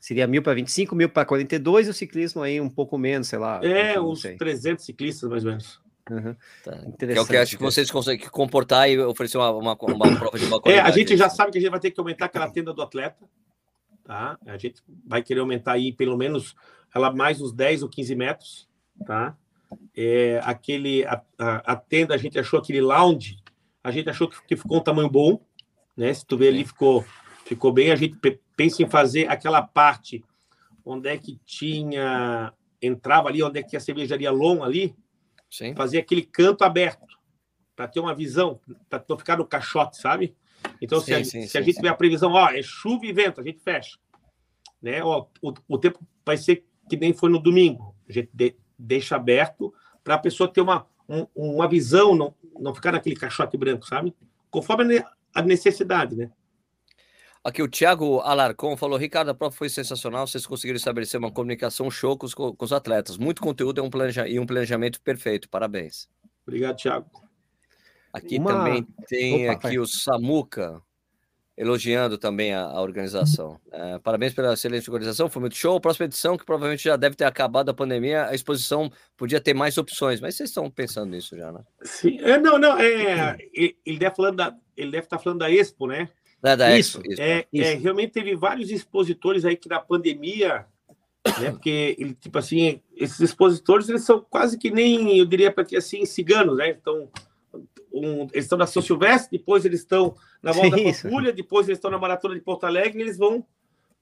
C: Seria mil para 25, mil para 42 e o ciclismo aí um pouco menos, sei lá.
B: É, uns 300 ciclistas mais ou menos.
A: Uhum. Tá. É o que acho que vocês conseguem comportar e oferecer uma, uma, uma prova de
B: É, a gente já sabe que a gente vai ter que aumentar aquela tenda do atleta, tá? A gente vai querer aumentar aí pelo menos ela mais uns 10 ou 15 metros, tá? É, aquele, a, a, a, tenda, a gente achou aquele lounge, a gente achou que, que ficou um tamanho bom, né? Se tu ver ali, ficou, ficou bem. A gente pensa em fazer aquela parte onde é que tinha, entrava ali, onde é que a cervejaria Long ali, Sim. fazer aquele canto aberto, para ter uma visão, para não ficar no caixote, sabe? Então, sim, se, a, sim, se sim, a gente tiver a previsão, ó, é chuva e vento, a gente fecha. Né? Ó, o, o tempo vai ser que nem foi no domingo. A gente de, deixa aberto para a pessoa ter uma, um, uma visão, não, não ficar naquele caixote branco, sabe? Conforme a necessidade, né?
A: Aqui o Thiago Alarcon falou: Ricardo, a prova foi sensacional. Vocês conseguiram estabelecer uma comunicação show com os, com os atletas. Muito conteúdo um planeja, e um planejamento perfeito. Parabéns.
B: Obrigado, Thiago.
A: Aqui uma... também tem Opa, aqui o Samuca elogiando também a, a organização. É, parabéns pela excelente organização, foi muito show. Próxima edição, que provavelmente já deve ter acabado a pandemia, a exposição podia ter mais opções, mas vocês estão pensando nisso já, né?
B: Sim, é, não, não, é, ele deve falando da, ele deve estar falando da Expo, né?
A: É da
B: isso,
A: Expo,
B: é, é, isso. é, realmente teve vários expositores aí que na pandemia, né? Porque ele tipo assim, esses expositores eles são quase que nem, eu diria para que assim, ciganos, né? Então um, eles estão na São Silvestre, depois eles estão na Volta da Pampulha, depois eles estão na Maratona de Porto Alegre, e eles vão,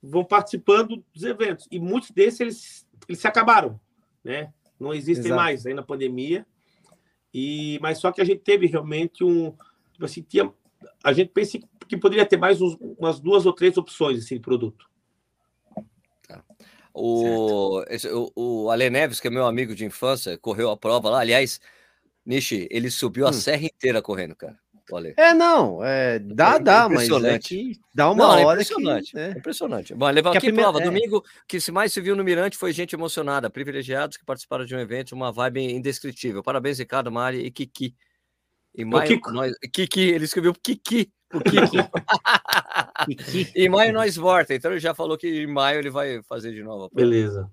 B: vão participando dos eventos. E muitos desses eles, eles se acabaram, né? Não existem Exato. mais aí na pandemia. E, mas só que a gente teve realmente um. Tipo assim, tinha, a gente pensa que poderia ter mais uns, umas duas ou três opções assim, de produto.
A: Tá. O, esse, o, o Ale Neves, que é meu amigo de infância, correu a prova lá. Aliás, Nishi, ele subiu a hum. serra inteira correndo, cara. Olha.
C: É, não, é, dá, é dá, mas é que dá uma não, é hora
A: é impressionante, que, né? é impressionante. Bom, levar aqui primeira, prova, é. domingo, que se mais se viu no Mirante foi gente emocionada, privilegiados que participaram de um evento, uma vibe indescritível. Parabéns, Ricardo, Mari e Kiki. Em maio, nós, Kiki, ele escreveu Kiki, o Kiki. Kiki. em maio nós volta, então ele já falou que em maio ele vai fazer de novo.
B: Beleza.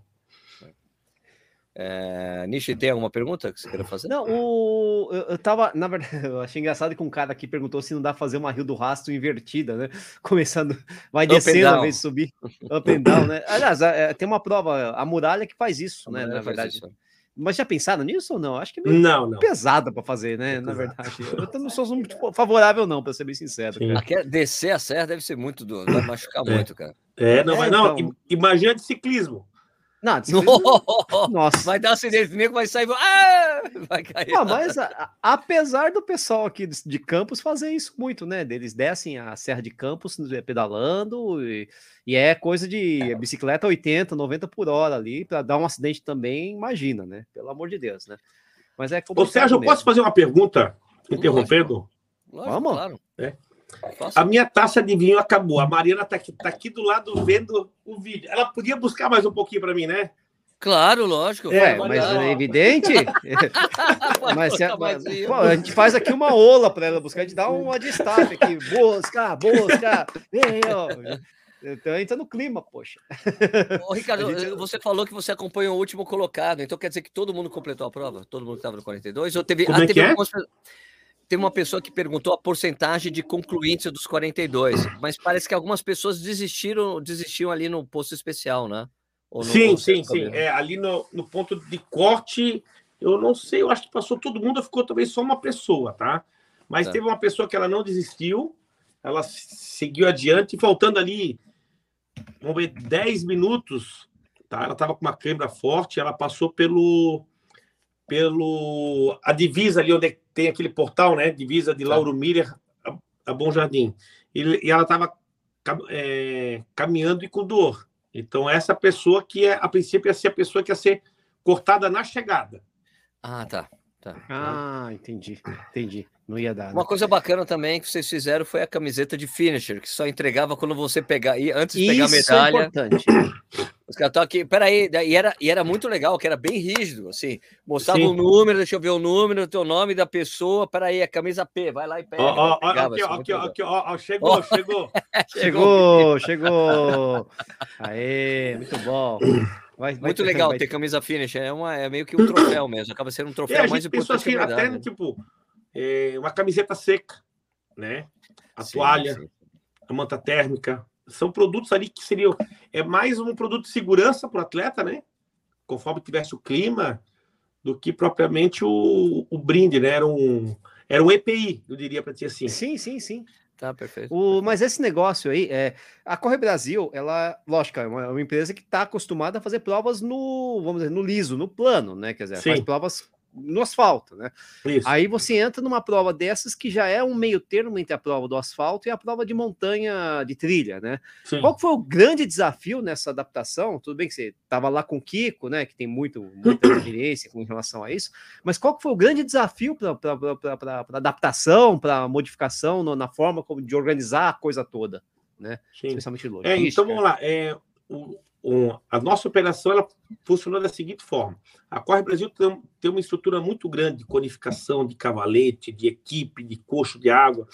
A: É, Nishi, tem alguma pergunta que você queira fazer?
C: Não, o, eu, eu tava, na verdade, eu achei engraçado que um cara aqui perguntou se não dá pra fazer uma rio do rastro invertida, né? Começando, vai descendo ao invés de subir, up and down, né? Aliás, é, tem uma prova, a muralha que faz isso, né? Na verdade. Isso. Mas já pensaram nisso ou não? Acho que é meio
B: não, não.
C: pesada para fazer, né? É na verdade. Eu não sou muito favorável, não, para ser bem sincero.
A: Cara. Descer a serra deve ser muito duro, vai machucar é. muito, cara.
B: É, não, é, mas não, então... imagina de ciclismo.
A: Não, Nossa. Vai dar um acidente, nego vai sair. Ah! Vai cair.
C: Não, mas a, apesar do pessoal aqui de, de, Campos fazer isso muito, né? Eles descem a Serra de Campos é, pedalando e, e é coisa de bicicleta 80, 90 por hora ali, para dar um acidente também, imagina, né? Pelo amor de Deus, né?
B: Mas é Ô, Sérgio, eu posso fazer uma pergunta, interrompendo?
C: Lógico, Vamos? Claro.
B: É. A minha taça de vinho acabou. A Mariana está aqui, tá aqui do lado vendo o vídeo. Ela podia buscar mais um pouquinho para mim, né?
A: Claro, lógico.
C: É, mas é evidente. mas, se, mas pô, a gente faz aqui uma ola para ela buscar, a gente dá uma destaque aqui. Busca, busca. Vem, ó. Então entra no clima, poxa.
A: Ô, Ricardo, gente... você falou que você acompanhou o último colocado, então quer dizer que todo mundo completou a prova? Todo mundo que estava no 42? Ou teve,
B: Como ah, é teve, algumas,
A: Teve uma pessoa que perguntou a porcentagem de concluintes dos 42, mas parece que algumas pessoas desistiram, desistiram ali no posto especial, né?
B: Sim, sim, sim. É, ali no, no ponto de corte, eu não sei, eu acho que passou todo mundo, ficou talvez só uma pessoa, tá? Mas tá. teve uma pessoa que ela não desistiu, ela seguiu adiante, faltando ali, vamos ver, 10 minutos, tá? Ela estava com uma câmera forte, ela passou pelo pelo a divisa ali onde tem aquele portal, né? Divisa de Lauro Miller a, a Bom Jardim. E, e ela estava é, caminhando e com dor. Então, essa pessoa que é, a princípio ia ser a pessoa que ia ser cortada na chegada.
A: Ah, tá. Tá.
C: Ah, entendi. Entendi. Não ia dar. Né?
A: Uma coisa bacana também que vocês fizeram foi a camiseta de finisher, que só entregava quando você pegar, e antes de pegar a medalha. É importante. Os caras estão aqui, peraí, e era, e era muito legal, que era bem rígido, assim, mostrava o um número, deixa eu ver o número, o teu nome da pessoa, peraí, a camisa P, vai lá e pega.
B: Ó, ó, aqui, assim, aqui, aqui, ó, chegou, oh. chegou.
C: chegou, chegou. Aê, muito bom.
A: Vai, vai muito legal vai... ter camisa finish, é, uma, é meio que um troféu mesmo, acaba sendo um troféu mais importante
B: assim, que até, tipo, é, uma camiseta seca, né? A sim, toalha, sim. a manta térmica, são produtos ali que seriam é mais um produto de segurança para o atleta, né? Conforme tivesse o clima, do que propriamente o, o brinde, né? Era um, era um EPI, eu diria para ti assim.
C: Sim, sim, sim.
A: Tá, perfeito.
C: O, mas esse negócio aí, é, a Corre Brasil, ela, lógico, é uma, uma empresa que está acostumada a fazer provas no, vamos dizer, no liso, no plano, né? Quer dizer, Sim. faz provas no asfalto, né? Isso. Aí você entra numa prova dessas que já é um meio termo entre a prova do asfalto e a prova de montanha de trilha, né? Sim. Qual foi o grande desafio nessa adaptação? Tudo bem que você estava lá com o Kiko, né? Que tem muito, muita experiência com relação a isso, mas qual foi o grande desafio para adaptação, para modificação no, na forma como de organizar a coisa toda? né?
B: Sim. Especialmente logística. É, então vamos lá. É, o, o, a nossa operação ela funcionou da seguinte forma: a Corre Brasil tem, tem uma estrutura muito grande de conificação, de cavalete, de equipe, de coxo de água.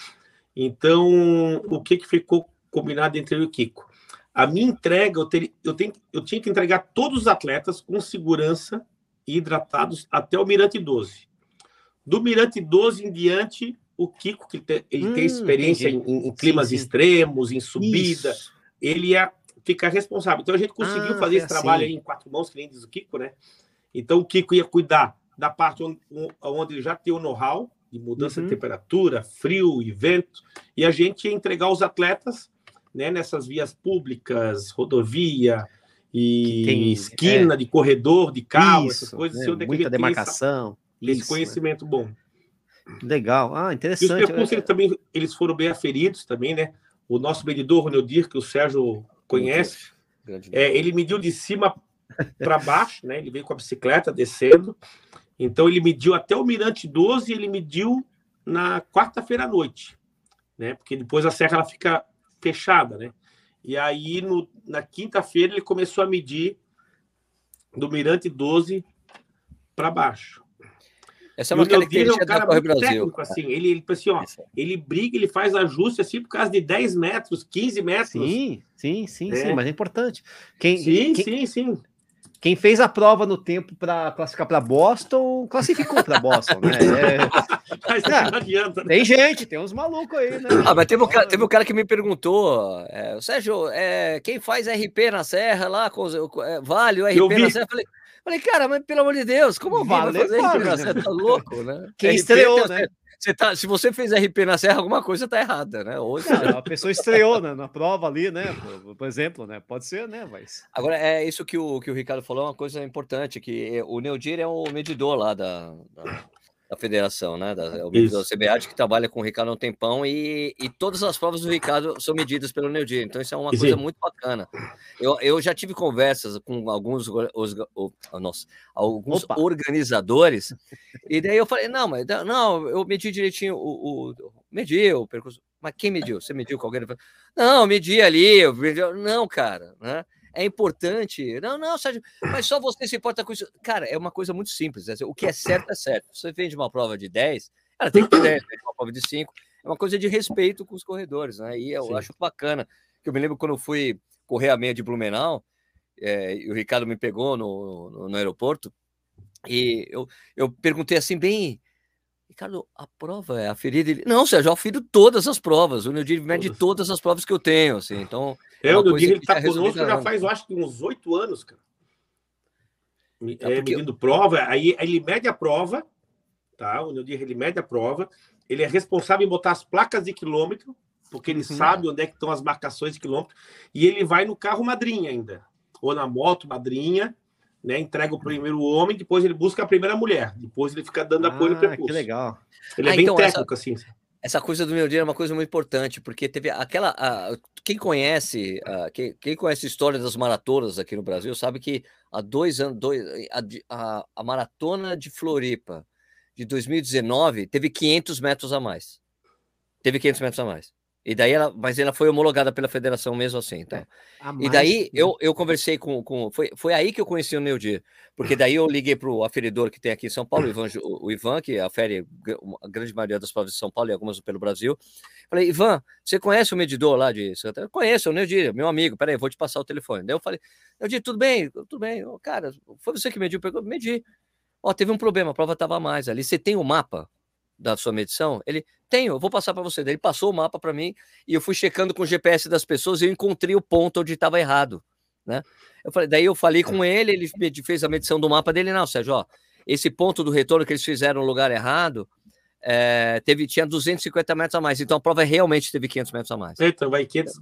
B: Então, o que, que ficou combinado entre eu e o Kiko? A minha entrega, eu, ter, eu, tenho, eu tinha que entregar todos os atletas com segurança e hidratados até o Mirante 12. Do Mirante 12 em diante, o Kiko, que tem, ele hum, tem experiência em, em, climas sim, sim. extremos, em subida, Isso. ele ia ficar responsável. Então a gente conseguiu ah, fazer esse assim. trabalho aí em quatro mãos, que nem diz o Kiko, né? Então o Kiko ia cuidar da parte onde, onde ele já tem o know-how de mudança uhum. de temperatura, frio e vento, e a gente ia entregar os atletas né, nessas vias públicas, rodovia, e tem, esquina é, de corredor, de carro, isso, essas coisas.
C: Né, muita demarcação.
B: Esse, esse conhecimento né? bom.
C: Legal, ah, interessante. E os
B: percursos eles também eles foram bem aferidos também, né? O nosso medidor, o Neodir, que o Sérgio conhece, é, ele mediu de cima para baixo, né? Ele veio com a bicicleta descendo. Então ele mediu até o Mirante 12 e ele mediu na quarta-feira à noite, né? Porque depois a serra ela fica fechada, né? E aí, no, na quinta-feira, ele começou a medir do Mirante 12 para baixo.
A: Essa é uma característica é um cara da Corre Brasil. Técnico,
B: assim, ele, ele, assim, ó, ele briga, ele faz ajuste assim por causa de 10 metros, 15 metros.
C: Sim, sim, sim, é. sim, mas é importante. Quem,
B: sim,
C: quem,
B: sim, sim.
C: Quem fez a prova no tempo para classificar para Boston, classificou para Boston, né? É... Mas ah, não adianta, né? Tem gente, tem uns malucos aí, né?
A: Ah, mas teve um cara, teve um cara que me perguntou, é, Sérgio, é, quem faz RP na Serra lá, com, é, vale o RP na Serra? Eu falei, falei, cara, mas pelo amor de Deus, como vale, fazer vale, RP na Serra? Tá louco, né?
C: Quem RP estreou, né?
A: Você tá, se você fez RP na Serra, alguma coisa tá errada, né? Hoje,
C: a pessoa estreou né, na prova ali, né? Por, por, exemplo, né? Pode ser, né? Mas...
A: Agora, é isso que o, que o Ricardo falou, é uma coisa importante, que o Neudir é o medidor lá da, da da federação, né? Da, é o da CBAT que trabalha com o Ricardo há um tempão e, e todas as provas do Ricardo são medidas pelo Neudir, então isso é uma coisa muito bacana. Eu, eu já tive conversas com alguns, os, os, nossa, alguns organizadores e daí eu falei, não, mas não, eu medi direitinho o, o medi o percurso, mas quem mediu? Você mediu com alguém? Não, medi ali, eu medi, não, cara, né? É importante. Não, não, Sérgio, mas só você se importa com isso. Cara, é uma coisa muito simples. Né? O que é certo é certo. Você vende uma prova de 10, ela tem que ter 10, uma prova de 5. É uma coisa de respeito com os corredores, né? E eu Sim. acho bacana. Que eu me lembro quando eu fui correr a meia de Blumenau, é, e o Ricardo me pegou no, no, no aeroporto, e eu, eu perguntei assim, bem Ricardo, a prova é a ferida. Ele... Não, Sérgio, eu afiro todas as provas. O Neudir mede todas as provas que eu tenho. Assim, então,
B: é, é o Neudir ele está conosco já faz, eu acho que uns oito anos, cara. É, é porque... medindo prova, aí, ele mede a prova, tá? O Neudir ele mede a prova, ele é responsável em botar as placas de quilômetro, porque ele uhum. sabe onde é que estão as marcações de quilômetro, e ele vai no carro madrinha ainda, ou na moto madrinha, né? Entrega o primeiro homem, depois ele busca a primeira mulher, depois ele fica dando apoio no ah, percurso.
C: Que legal.
B: Ele é ah, bem então, técnico, essa, assim.
A: Essa coisa do meu dia é uma coisa muito importante, porque teve aquela. A, quem conhece, a, quem, quem, conhece a história das maratonas aqui no Brasil, sabe que há dois anos, dois, a, a maratona de Floripa de 2019 teve 500 metros a mais. Teve 500 metros a mais. E daí ela, mas ela foi homologada pela federação mesmo assim, tá? É, e daí eu, eu conversei com, com foi, foi aí que eu conheci o Neudir, porque daí eu liguei para o aferidor que tem aqui em São Paulo, o Ivan, o Ivan que afere a grande maioria das provas de São Paulo e algumas pelo Brasil. Falei, Ivan, você conhece o medidor lá de Santa? Eu conheço, o Neudir, meu amigo, peraí, vou te passar o telefone. Daí eu falei, Neudir, tudo bem? Tudo bem. Cara, foi você que mediu? Pegou, medi. Ó, teve um problema, a prova estava mais ali. Você tem o um mapa? da sua medição? Ele, tenho, eu vou passar para você. Daí ele passou o mapa para mim e eu fui checando com o GPS das pessoas e eu encontrei o ponto onde estava errado, né? Eu falei, daí eu falei com ele, ele fez a medição do mapa dele, não, Sérgio, ó, esse ponto do retorno que eles fizeram no lugar errado, é, teve, tinha 250 metros a mais, então a prova realmente teve 500 metros a mais.
B: Então, vai 500,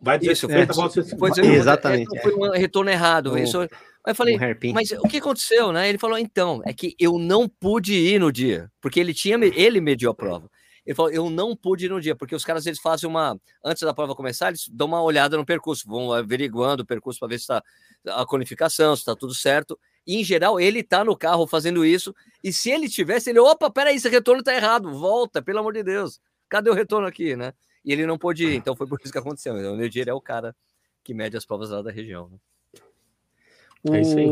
B: vai
C: 250, é, volta 150. Exatamente.
A: Foi um retorno errado. Isso, Aí eu falei, um mas o que aconteceu, né? Ele falou, então, é que eu não pude ir no dia, porque ele tinha, ele mediu a prova. Ele falou, eu não pude ir no dia, porque os caras eles fazem uma, antes da prova começar, eles dão uma olhada no percurso, vão averiguando o percurso para ver se está a conificação, se está tudo certo. E, em geral, ele está no carro fazendo isso, e se ele tivesse, ele, opa, peraí, esse retorno está errado, volta, pelo amor de Deus, cadê o retorno aqui, né? e ele não pôde ir, então foi por isso que aconteceu. Então, o Nedir é o cara que mede as provas lá da região. Né?
C: O... É isso aí.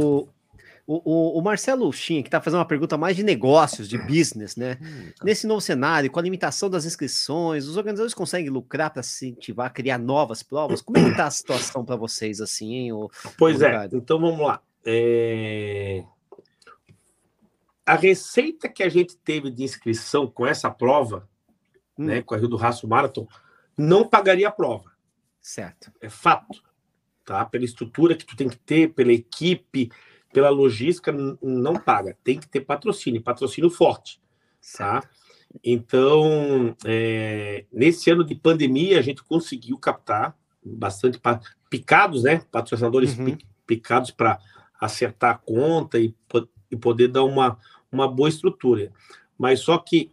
C: O, o, o, Marcelo Chin, que está fazendo uma pergunta mais de negócios, de business, né? Hum, tá. Nesse novo cenário, com a limitação das inscrições, os organizadores conseguem lucrar para incentivar a criar novas provas? Como é que está a situação para vocês, assim, hein, o,
B: Pois é, então vamos lá. É... A receita que a gente teve de inscrição com essa prova, hum. né, com a Rio do Raço Marathon, não pagaria a prova.
C: Certo.
B: É fato. Tá? Pela estrutura que tu tem que ter, pela equipe, pela logística, não paga. Tem que ter patrocínio, patrocínio forte. Tá? Então, é, nesse ano de pandemia, a gente conseguiu captar bastante picados, né? Patrocinadores uhum. picados para acertar a conta e, e poder dar uma, uma boa estrutura. Mas só que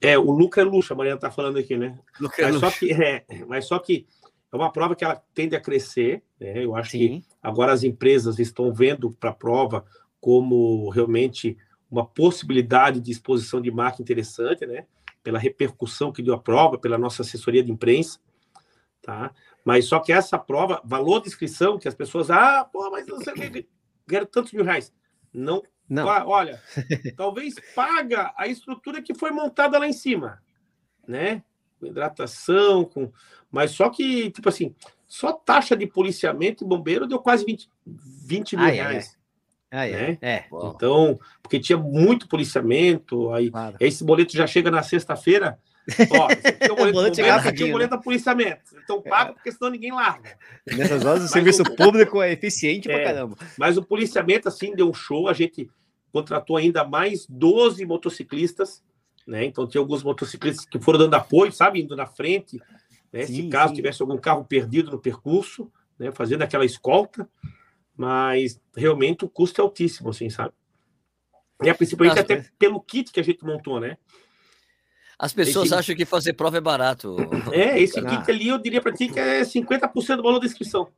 B: é, o lucro é luxo, a Mariana está falando aqui, né? Lucro é mas, só que, é, mas só que é uma prova que ela tende a crescer. Né? Eu acho Sim. que agora as empresas estão vendo para a prova como realmente uma possibilidade de exposição de marca interessante, né? Pela repercussão que deu a prova, pela nossa assessoria de imprensa, tá? Mas só que essa prova, valor de inscrição, que as pessoas, ah, pô, mas não sei, quero tantos mil reais. Não, não. olha, talvez paga a estrutura que foi montada lá em cima, né? Com hidratação, com mas só que, tipo assim, só taxa de policiamento e bombeiro deu quase 20, 20 mil ah, reais.
C: Ah, é.
B: Né? é. Então, porque tinha muito policiamento, aí claro. esse boleto já chega na sexta-feira. Ó, o boleto, boleto, bombeiro, aqui o boleto né? policiamento. Então paga, porque senão ninguém larga.
C: Nessas horas o serviço o... público é eficiente é, pra caramba.
B: Mas o policiamento, assim, deu um show. A gente contratou ainda mais 12 motociclistas, né? Então tinha alguns motociclistas que foram dando apoio, sabe? Indo na frente, né? Sim, Se caso sim. tivesse algum carro perdido no percurso, né? fazendo aquela escolta, mas realmente o custo é altíssimo, assim, sabe? E é principalmente Nossa, até mas... pelo kit que a gente montou, né?
A: As pessoas esse... acham que fazer prova é barato.
B: É, esse ah. kit ali eu diria para ti que é 50% do valor da inscrição.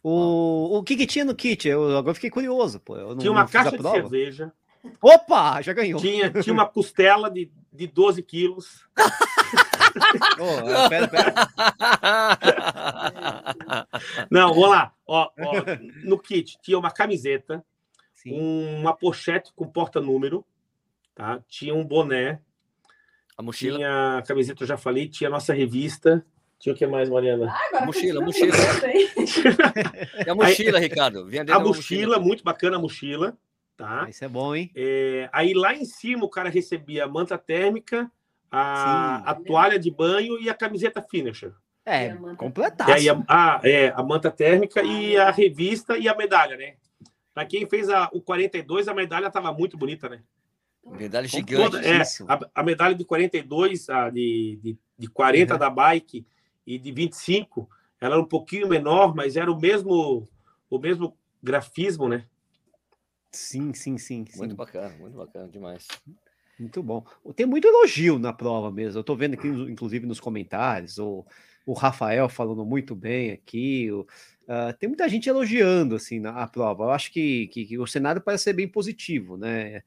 C: O, o que, que tinha no kit? Eu agora fiquei curioso. Pô. Eu
B: não, tinha uma caixa de cerveja.
C: Opa, já ganhou.
B: Tinha, tinha uma costela de, de 12 quilos. oh, pera, pera. Não, vamos lá. Ó, ó, no kit tinha uma camiseta, Sim. uma pochete com porta-número, tá? tinha um boné,
A: a mochila.
B: Tinha a camiseta, eu já falei, tinha a nossa revista. Tinha o que mais, Mariana?
A: Ah, mochila, mochila. e a mochila, Aí, Ricardo?
B: a mochila, mochila, muito bacana a mochila. Tá?
C: Isso é bom, hein?
B: É, aí lá em cima o cara recebia a manta térmica, a, a toalha de banho e a camiseta finisher.
C: É, completaço.
B: É, a, a, é, a manta térmica e a revista e a medalha, né? Para quem fez a, o 42, a medalha estava muito bonita, né?
A: Medalha gigante. Toda,
B: é, a, a, medalha de 42, a de, de, de 40 uhum. da bike e de 25, ela era um pouquinho menor, mas era o mesmo, o mesmo grafismo, né?
C: Sim, sim, sim.
A: Muito sim. bacana, muito bacana demais.
C: Muito bom. Tem muito elogio na prova mesmo. Eu estou vendo aqui, inclusive, nos comentários, o, o Rafael falando muito bem aqui. O, uh, tem muita gente elogiando assim na a prova. Eu acho que, que, que, o cenário parece ser bem positivo, né?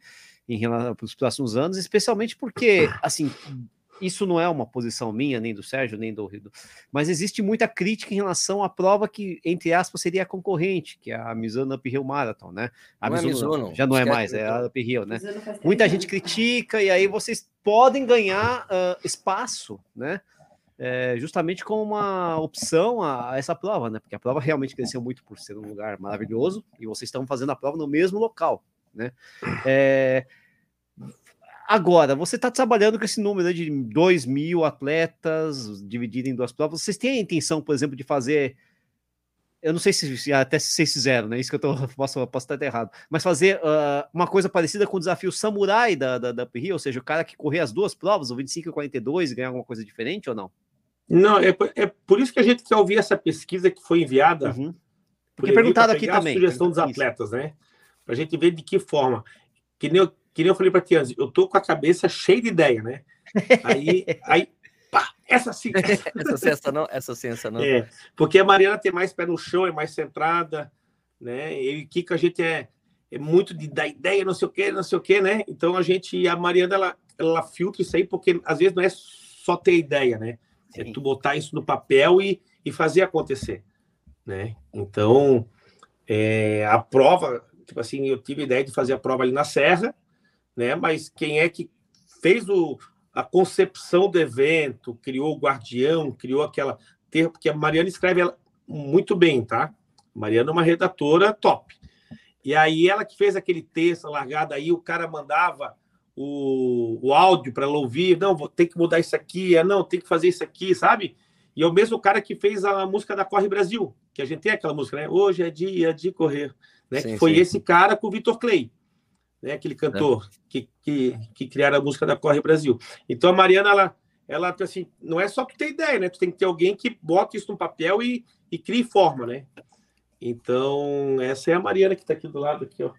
C: Em relação para os próximos anos, especialmente porque, assim, isso não é uma posição minha, nem do Sérgio, nem do Rio, mas existe muita crítica em relação à prova que, entre aspas, seria a concorrente, que é a Mizuno Uphill Marathon, né? A não Mizuno, é Mizuno, já não é mais, é a Uphill, né? Muita gente critica e aí vocês podem ganhar uh, espaço, né? É, justamente como uma opção a, a, essa prova, né? Porque a prova realmente cresceu muito por ser um lugar maravilhoso e vocês estão fazendo a prova no mesmo local, né? É, Agora, você está trabalhando com esse número de 2 mil atletas dividido em duas provas. Vocês têm a intenção, por exemplo, de fazer. Eu não sei se até se vocês fizeram, né? Isso que eu tô, posso, posso estar errado. Mas fazer uh, uma coisa parecida com o desafio samurai da, da, da ou seja, o cara que correr as duas provas, o 25 e 42, e ganhar alguma coisa diferente ou não?
B: Não, é, é por isso que a gente quer ouvir essa pesquisa que foi enviada. Uhum.
C: Porque perguntado aqui também.
B: A sugestão dos atletas, né? Para a gente ver de que forma. Que nem eu que nem eu falei para ti antes, eu tô com a cabeça cheia de ideia, né? Aí, aí pá, essa sim.
A: essa ciência não, essa ciência não.
B: É, porque a Mariana tem mais pé no chão, é mais centrada, né? E o Kiko a gente é, é muito de dar ideia, não sei o quê, não sei o quê, né? Então a gente, a Mariana, ela, ela filtra isso aí, porque às vezes não é só ter ideia, né? É Sim. É tu botar isso no papel e, e fazer acontecer, né? Então, é, a prova, tipo assim, eu tive a ideia de fazer a prova ali na Serra, né? Mas quem é que fez o, a concepção do evento, criou o guardião, criou aquela terra, porque a Mariana escreve ela muito bem, tá? Mariana é uma redatora top. E aí ela que fez aquele texto largado aí, o cara mandava o, o áudio para ela ouvir, não, vou ter que mudar isso aqui, é, não, tem que fazer isso aqui, sabe? E é o mesmo cara que fez a música da Corre Brasil, que a gente tem aquela música, né? Hoje é dia de correr, né? Sim, que foi sim. esse cara com o Vitor Clay, né? Aquele cantor é. que, que, que criaram a música da Corre Brasil. Então a Mariana, ela, ela assim, não é só tu ter ideia, né? Tu tem que ter alguém que bota isso no papel e, e crie forma, né? Então, essa é a Mariana que está aqui do lado, aqui, ó.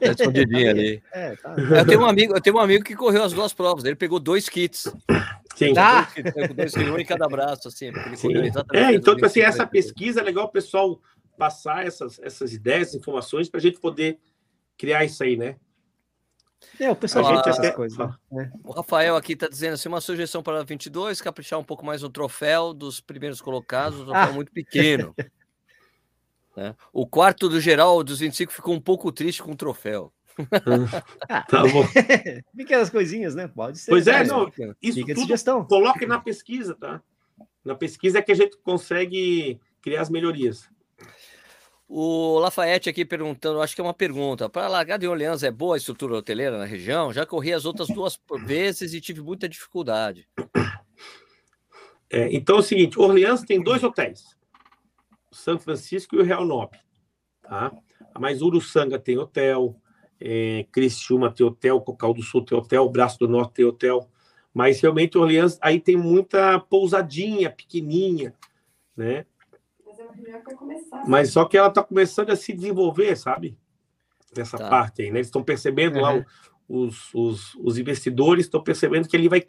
A: Tá escondidinha ali. É, tá. eu, tenho um amigo, eu tenho um amigo que correu as duas provas. Ele pegou dois kits.
B: Sim. Ah.
A: Dois kits, dois kits, um em cada braço, assim.
B: é, então, assim, essa pesquisa é legal o pessoal passar essas, essas ideias, informações, para a gente poder criar isso aí, né?
C: É, o pessoal a gente essas coisas.
A: Né? O Rafael aqui está dizendo assim: uma sugestão para 22, caprichar um pouco mais no troféu dos primeiros colocados, um troféu ah. muito pequeno. Né? O quarto do geral dos 25 ficou um pouco triste com o troféu.
C: ah, tá bom. Pequenas coisinhas, né? Pode ser.
B: Pois é, não, isso Fica tudo sugestão. coloque na pesquisa, tá? Na pesquisa é que a gente consegue criar as melhorias.
A: O Lafayette aqui perguntando, acho que é uma pergunta. Para largar de Orleans é boa a estrutura hoteleira na região? Já corri as outras duas vezes e tive muita dificuldade.
B: É, então é o seguinte: Orleans tem dois hotéis. São Francisco e o Real Nobre, tá? Mas Uruçanga tem hotel, é, Criciúma tem hotel, Cocal do Sul tem hotel, Braço do Norte tem hotel, mas realmente Orleans aí tem muita pousadinha, pequenininha, né? Mas só que ela está começando a se desenvolver, sabe? Nessa tá. parte aí, né? Eles estão percebendo uhum. lá, os, os, os investidores estão percebendo que ele vai...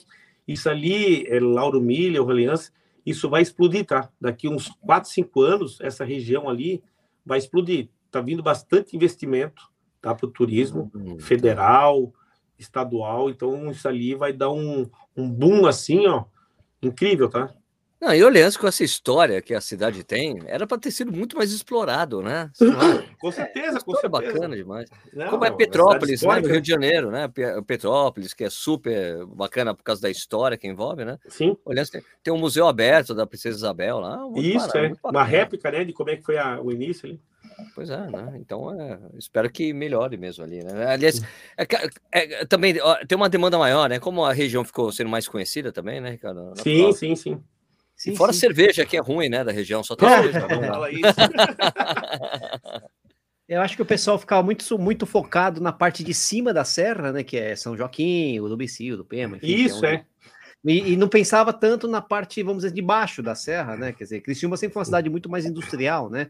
B: Isso ali, é Lauro Milha, Orleans, isso vai explodir, tá? Daqui uns 4, 5 anos, essa região ali vai explodir. Está vindo bastante investimento tá, para o turismo uhum. federal, estadual, então isso ali vai dar um, um boom assim, ó, incrível, tá?
A: Não, e Orleans, com essa história que a cidade tem, era para ter sido muito mais explorado, né?
B: com certeza, é, com
A: certeza. bacana demais. Não, Como é Petrópolis, né, no Rio de Janeiro, né? Petrópolis, que é super bacana por causa da história que envolve, né?
B: Sim.
A: Orleans tem, tem um museu aberto da Princesa Isabel lá.
B: Isso, barato, é. Uma réplica, né, de como é que foi a, o início ali.
A: Pois é, né? Então, é, espero que melhore mesmo ali, né? Aliás, é, é, também ó, tem uma demanda maior, né? Como a região ficou sendo mais conhecida também, né,
B: Ricardo? sim, sim, sim.
A: Sim, fora sim. cerveja, que é ruim, né, da região, só tem cerveja. Fala isso.
C: Eu acho que o pessoal ficava muito, muito focado na parte de cima da serra, né? Que é São Joaquim, o Lubicio, do Pema.
B: Enfim, isso, é.
C: Um... E, e, não pensava tanto na parte, vamos dizer, de baixo da serra, né? Quer dizer, Criciúma sempre foi uma cidade muito mais industrial, né?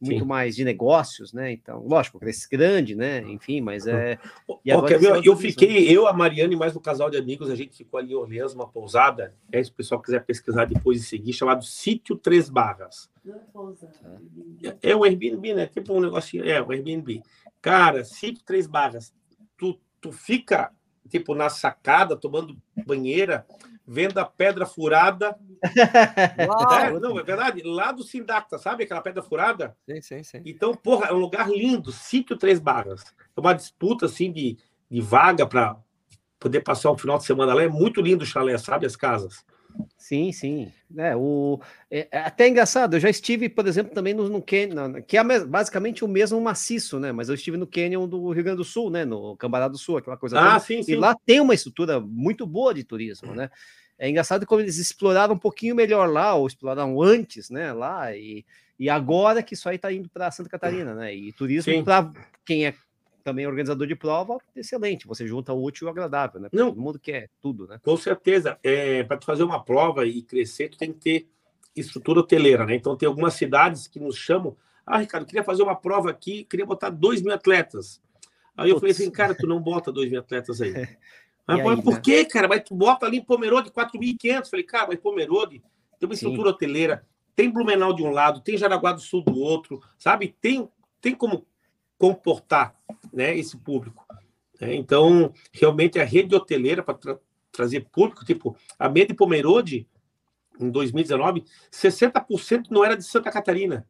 C: muito Sim. mais de negócios, né? Então, lógico, cresce grande, né? Enfim, mas é.
B: E agora eu, eu fiquei, eu, a Mariana e mais um casal de amigos, a gente ficou ali em Orleans, uma pousada. É, se o pessoal quiser pesquisar depois e seguir, chamado Sítio Três Barras. É, é o Airbnb, né? Tipo um negocinho. É, o Airbnb. Cara, Sítio Três Barras. Tu, tu fica, tipo, na sacada, tomando banheira, vendo a pedra furada. é, não, é verdade. Lá do Sindacta, sabe aquela pedra furada?
A: Sim, sim, sim.
B: Então, porra, é um lugar lindo, sítio Três Barras. É uma disputa, assim, de, de vaga para poder passar um final de semana lá. É muito lindo o chalé, sabe? As casas.
C: Sim, sim. É, o, é, é até engraçado, eu já estive, por exemplo, também no, no Canyon, que é basicamente o mesmo maciço, né? Mas eu estive no Canyon do Rio Grande do Sul, né? No Cambará do Sul, aquela coisa.
B: Ah, toda. sim, sim.
C: E lá tem uma estrutura muito boa de turismo, né? É engraçado como eles exploraram um pouquinho melhor lá, ou exploraram antes, né? Lá, e, e agora que isso aí está indo para Santa Catarina, né? E turismo para quem é também organizador de prova, excelente. Você junta o útil e o agradável, né?
B: Não,
C: todo mundo quer tudo, né?
B: Com certeza. É, para tu fazer uma prova e crescer, tu tem que ter estrutura hoteleira, né? Então tem algumas cidades que nos chamam. Ah, Ricardo, queria fazer uma prova aqui, queria botar dois mil atletas. Aí eu Putz. falei assim, cara, tu não bota dois mil atletas aí. Mas, aí, por né? que, cara? Mas tu bota ali em Pomerode 4.500. Falei, cara, mas Pomerode tem uma estrutura Sim. hoteleira, tem Blumenau de um lado, tem Jaraguá do Sul do outro, sabe? Tem, tem como comportar né, esse público. Né? Então, realmente, a rede hoteleira, para trazer público, tipo, a meia de Pomerode, em 2019, 60% não era de Santa Catarina.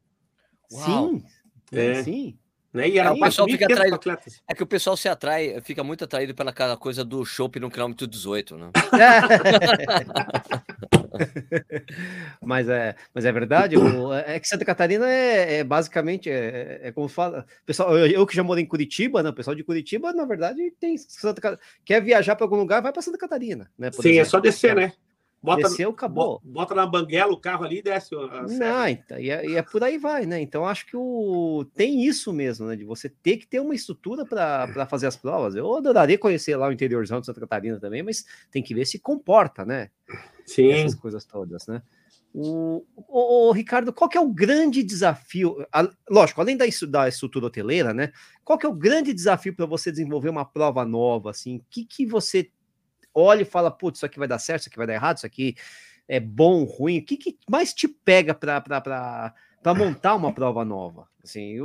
C: Sim, é. sim.
A: Né? E era é, o pessoal fica atraído. É que o pessoal se atrai, fica muito atraído pela coisa do chopp no quilômetro 18, né?
C: mas, é, mas é verdade, o, é que Santa Catarina é, é basicamente, é, é, como fala, pessoal, eu, eu, que já morei em Curitiba, né? O pessoal de Curitiba, na verdade, tem Santa quer viajar para algum lugar, vai para Santa Catarina, né?
B: Sim, exemplo. é só descer, né?
C: Bota, Desceu, acabou.
B: Bota na banguela o carro ali e desce.
C: Não, então, e, é, e, é, por aí vai, né? Então acho que o, tem isso mesmo, né? De você ter que ter uma estrutura para fazer as provas. Eu adoraria conhecer lá o interiorzão de Santa Catarina também, mas tem que ver se comporta, né?
B: Sim.
C: Essas coisas todas, né? O, o, o, Ricardo, qual que é o grande desafio? A, lógico, além da, da estrutura hoteleira, né? Qual que é o grande desafio para você desenvolver uma prova nova? Assim, o que, que você olha e fala, putz, isso aqui vai dar certo, isso aqui vai dar errado, isso aqui é bom, ruim? O que, que mais te pega para montar uma prova nova? Assim,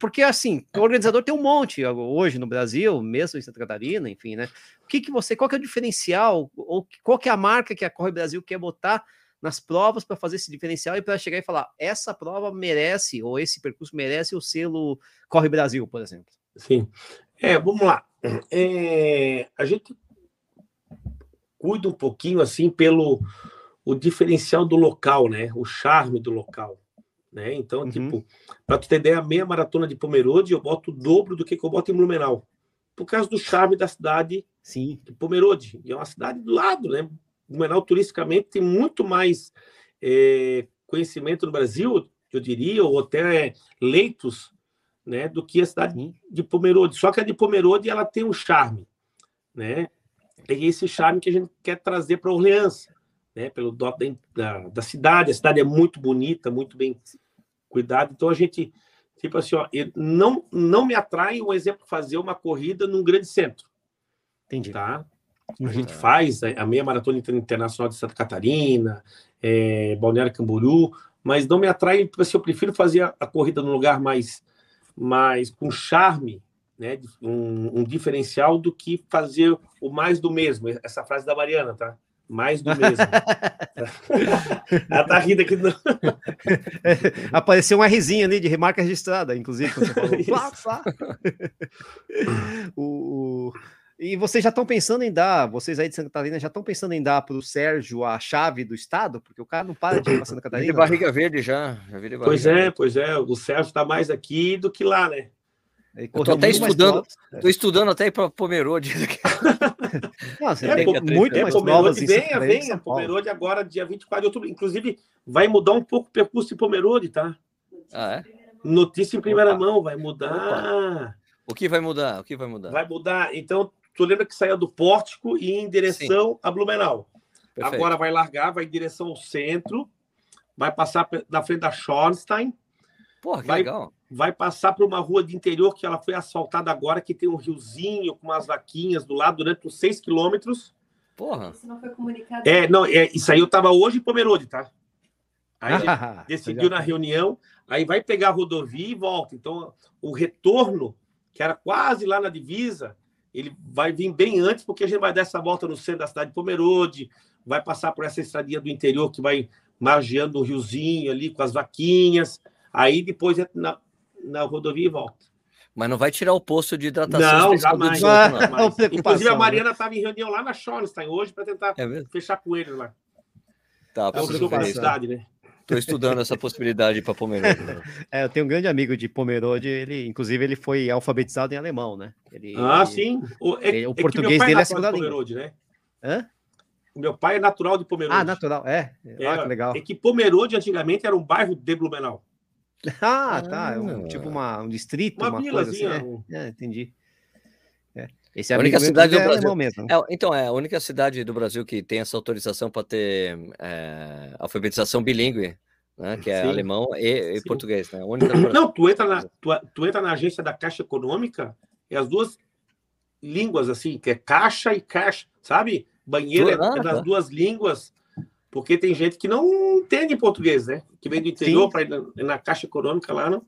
C: porque assim, o organizador tem um monte hoje no Brasil, mesmo em Santa Catarina, enfim, né? O que, que você, qual que é o diferencial, ou qual que é a marca que a Corre Brasil quer botar nas provas para fazer esse diferencial e para chegar e falar, essa prova merece, ou esse percurso merece o selo Corre Brasil, por exemplo?
B: Sim. É, vamos lá. É, a gente cuida um pouquinho assim pelo o diferencial do local, né? O charme do local, né? Então, uhum. tipo, para tu ter ideia, a meia maratona de Pomerode eu boto o dobro do que, que eu boto em Blumenau, por causa do charme da cidade
C: Sim.
B: de Pomerode. E é uma cidade do lado, né? Blumenau turisticamente tem muito mais é, conhecimento no Brasil, eu diria, ou até leitos, né, do que a cidade de Pomerode. Só que a de Pomerode ela tem um charme, né? é esse charme que a gente quer trazer para Orleans, né? Pelo dó da, da cidade, a cidade é muito bonita, muito bem cuidada, então a gente, tipo assim, ó, não, não me atrai um exemplo fazer uma corrida num grande centro.
C: Entendi.
B: Tá? A uhum. gente faz a meia maratona internacional de Santa Catarina, é, Balneário Camboriú, mas não me atrai, tipo assim, eu prefiro fazer a, a corrida num lugar mais, mais com charme, né, um, um, diferencial do que fazer o mais do mesmo. Essa frase da Mariana, tá? Mais do mesmo. Ela tá rindo aqui. No...
C: Apareceu uma risinha ali de remarca registrada, inclusive, quando você falou. Plá, plá. o, E vocês já estão pensando em dar, vocês aí de Santa Catarina já estão pensando em dar para o Sérgio a chave do estado? Porque o cara não para de ir para Santa Catarina.
A: De barriga verde já. já barriga
B: pois é, verde. pois é. O Sérgio está mais aqui do que lá, né?
A: Eu tô até estudando, tô estudando até para Pomerode.
B: Nossa, é, tem muito é, mais Pomerode venha, venha. Pomerode agora, dia 24 de outubro. Inclusive, vai mudar um pouco o percurso de Pomerode, tá?
A: Ah, é?
B: Notícia em primeira Opa. mão, vai mudar. Opa.
A: O que vai mudar? O que vai mudar?
B: Vai mudar. Então, tu lembra que saiu do Pórtico e em direção Sim. a Blumenau. Perfeito. Agora vai largar, vai em direção ao centro, vai passar na frente da Schornstein.
A: Porra, que
B: vai,
A: legal
B: vai passar por uma rua de interior que ela foi asfaltada agora, que tem um riozinho com umas vaquinhas do lado durante uns seis quilômetros.
A: Porra.
D: Isso não foi comunicado.
B: É, não, é, isso aí eu tava hoje em Pomerode, tá? Aí decidiu na reunião, aí vai pegar a rodovia e volta. Então, o retorno, que era quase lá na divisa, ele vai vir bem antes, porque a gente vai dar essa volta no centro da cidade de Pomerode, vai passar por essa estradinha do interior que vai margeando o riozinho ali com as vaquinhas. Aí depois na, na rodovia e volta.
A: Mas não vai tirar o posto de hidratação.
B: Não, jamais. 18, não. Jamais. Inclusive, a Mariana estava né? em reunião lá na Schornstein hoje para tentar é fechar com ele lá.
A: Tá, é o cidade, né? Estou estudando essa possibilidade para Pomerode. Né?
C: É, eu tenho um grande amigo de Pomerode, ele, inclusive, ele foi alfabetizado em alemão, né? Ele,
B: ah, sim.
C: O, é, ele, o é português dele é, é segunda língua. Pomerode, né?
B: Hã? O meu pai é natural de Pomerode.
C: Ah, natural, é. é ah, que legal.
B: É que Pomerode antigamente era um bairro de Blumenau.
C: Ah, tá. É um, tipo uma, um distrito, uma, uma coisa assim. É, é, entendi. É. Esse
A: é a única cidade do é Brasil. Mesmo. É, então, é a única cidade do Brasil que tem essa autorização para ter é, alfabetização bilíngue, né? Que é Sim. alemão e, e português, né?
B: Não, tu entra, na, tu, tu, entra na agência da Caixa Econômica e as duas línguas, assim, que é caixa e caixa, sabe? Banheiro é, ah, é nas tá. duas línguas porque tem gente que não entende português, né? Que vem do interior para ir na, na, caixa econômica lá, não.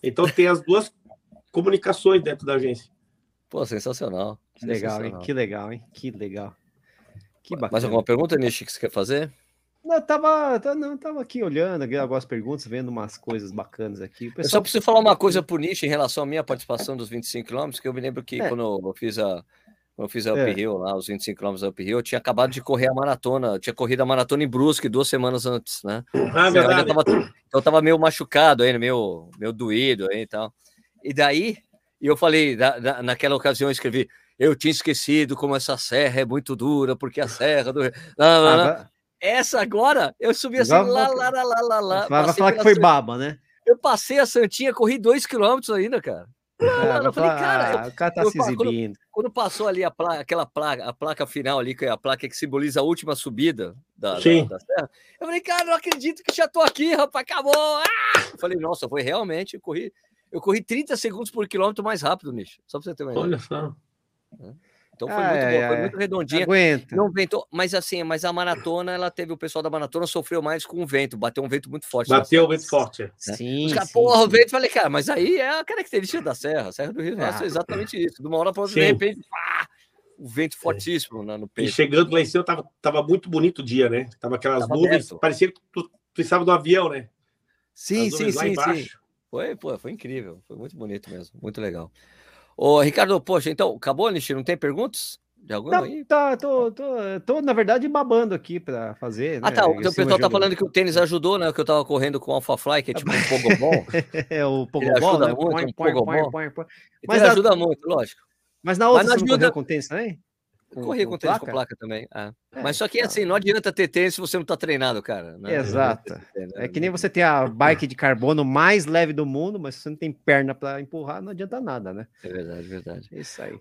B: Então tem as duas comunicações dentro da agência.
A: Pô, sensacional.
C: Que legal, hein? Que legal, hein? Que legal.
A: Que bacana. Mais alguma pergunta, Nishi, que você quer fazer?
C: Não, tava, não, tava aqui olhando algumas perguntas, vendo umas coisas bacanas aqui.
A: Pessoal... Eu só preciso falar uma coisa pro Nishi em relação à minha participação dos 25 km, que eu me lembro que é. quando eu fiz a quando eu fiz a Up é. Hill, os 25 km da Up Hill, eu tinha acabado de correr a maratona, eu tinha corrido a maratona em Brusque duas semanas antes, né? Ah, verdade. Eu tava, eu tava meio machucado ainda, meio, meio doído aí e tal. E daí, eu falei, da, da, naquela ocasião eu escrevi, eu tinha esquecido como essa serra é muito dura, porque a serra do. Não, não, não. Essa agora, eu subi assim, lá, lá, lá, lá, lá, lá.
C: Vai falar que foi baba, né?
A: Eu passei a Santinha, corri dois quilômetros ainda, cara.
C: Eu falei, cara, ah, o cara tá se exibindo.
A: Quando, quando, passou ali a placa, aquela placa, a placa final ali, que é a placa que simboliza a última subida da, Sim. da, da serra, eu falei, cara, não acredito que já tô aqui, rapaz, acabou! Ah! Eu falei, nossa, foi realmente, eu corri, eu corri 30 segundos por quilômetro mais rápido, Nicho, só pra você ter uma ideia. Olha só. É. Então foi muito bom, foi muito redondinha.
C: Aguenta.
A: Não ventou, mas assim, mas a maratona, ela teve o pessoal da maratona sofreu mais com o vento, bateu um vento muito forte.
B: Bateu o vento forte. Né?
A: Sim. Os caras, porra, o vento, falei, cara, mas aí é a característica da serra, a Serra do Rio ah. é exatamente isso. De uma hora para outra, de repente, pá, o vento fortíssimo é. no peito.
B: E chegando lá em cima, tava, tava muito bonito o dia, né? Tava aquelas tava nuvens, aberto. parecia que tu precisava do avião, né?
A: Sim, sim, sim, sim. Foi, pô, foi incrível, foi muito bonito mesmo, muito legal. Ô, Ricardo, poxa, então, acabou, Nishi? Não tem perguntas? De alguma
C: não, aí? Tá, tô, tô, tô, na verdade, babando aqui para fazer.
A: Ah, né? Tá. O pessoal tá falando que o tênis ajudou, né? Que eu tava correndo com o Alpha Fly, que é tipo um pogobol.
C: é, o pogobol, né? Muito,
A: põe, um põe, pogobol. Põe, põe, Mas ajuda muito, lógico.
C: Mas na outra Mas você ajuda... com tênis também?
A: Com, corri com, com tênis placa? com placa também. É. É, Mas só que tá. assim, não adianta ter tênis se você não tá treinado, cara.
C: Né? Exato. Né? É que nem você tem a bike de carbono mais leve do mundo, mas se você não tem perna para empurrar, não adianta nada, né?
A: É verdade, verdade.
C: É isso aí.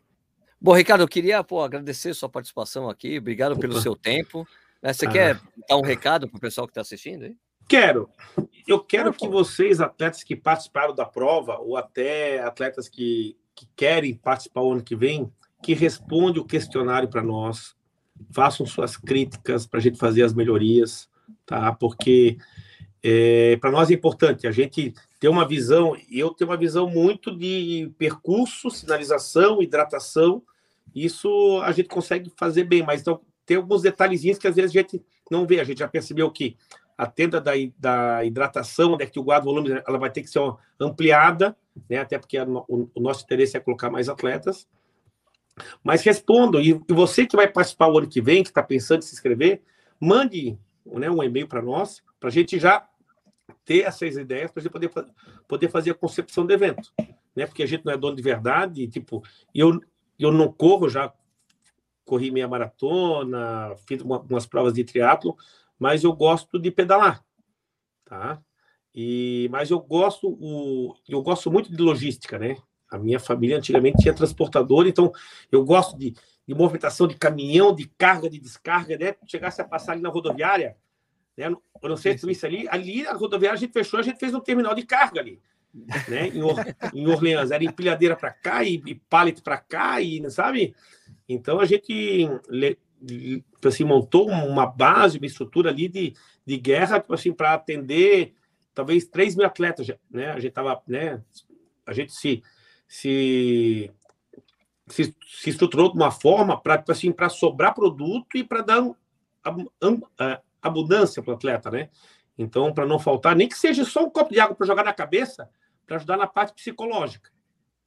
A: Bom, Ricardo, eu queria pô, agradecer sua participação aqui. Obrigado Opa. pelo seu tempo. Né, você ah. quer dar um recado para o pessoal que está assistindo aí?
B: Quero. Eu quero que vocês, atletas que participaram da prova, ou até atletas que, que querem participar o ano que vem, que respondam o questionário para nós, façam suas críticas para a gente fazer as melhorias, tá? Porque é, para nós é importante a gente ter uma visão, e eu tenho uma visão muito de percurso, sinalização, hidratação, isso a gente consegue fazer bem, mas então, tem alguns detalhezinhos que às vezes a gente não vê. A gente já percebeu que a tenda da, da hidratação, né, que o guarda volume ela vai ter que ser ampliada, né, até porque a, o, o, nosso interesse é colocar mais atletas. Mas respondam, e, e você que vai participar o ano que vem, que está pensando em se inscrever, mande né, um e-mail para nós, para a gente já ter essas ideias, para a gente poder, poder fazer a concepção do evento. Né? Porque a gente não é dono de verdade, tipo, eu, eu não corro, já corri meia maratona, fiz uma, umas provas de triatlo, mas eu gosto de pedalar, tá? E mas eu gosto o eu gosto muito de logística, né? A minha família antigamente tinha transportador, então eu gosto de, de movimentação de caminhão, de carga, de descarga, né? Chegasse a passar ali na rodoviária, né? Eu não sei se isso ali, ali a rodoviária a gente fechou, a gente fez um terminal de carga ali né? Em, Or, em Orleans, era empilhadeira para cá e, e pallet para cá, e sabe? Então a gente assim, montou uma base, uma estrutura ali de, de guerra, tipo assim, para atender talvez 3 mil atletas, né? A gente tava, né? A gente se, se, se, se estruturou de uma forma para tipo assim, sobrar produto e para dar abundância para o atleta, né? Então, para não faltar, nem que seja só um copo de água para jogar na cabeça, para ajudar na parte psicológica,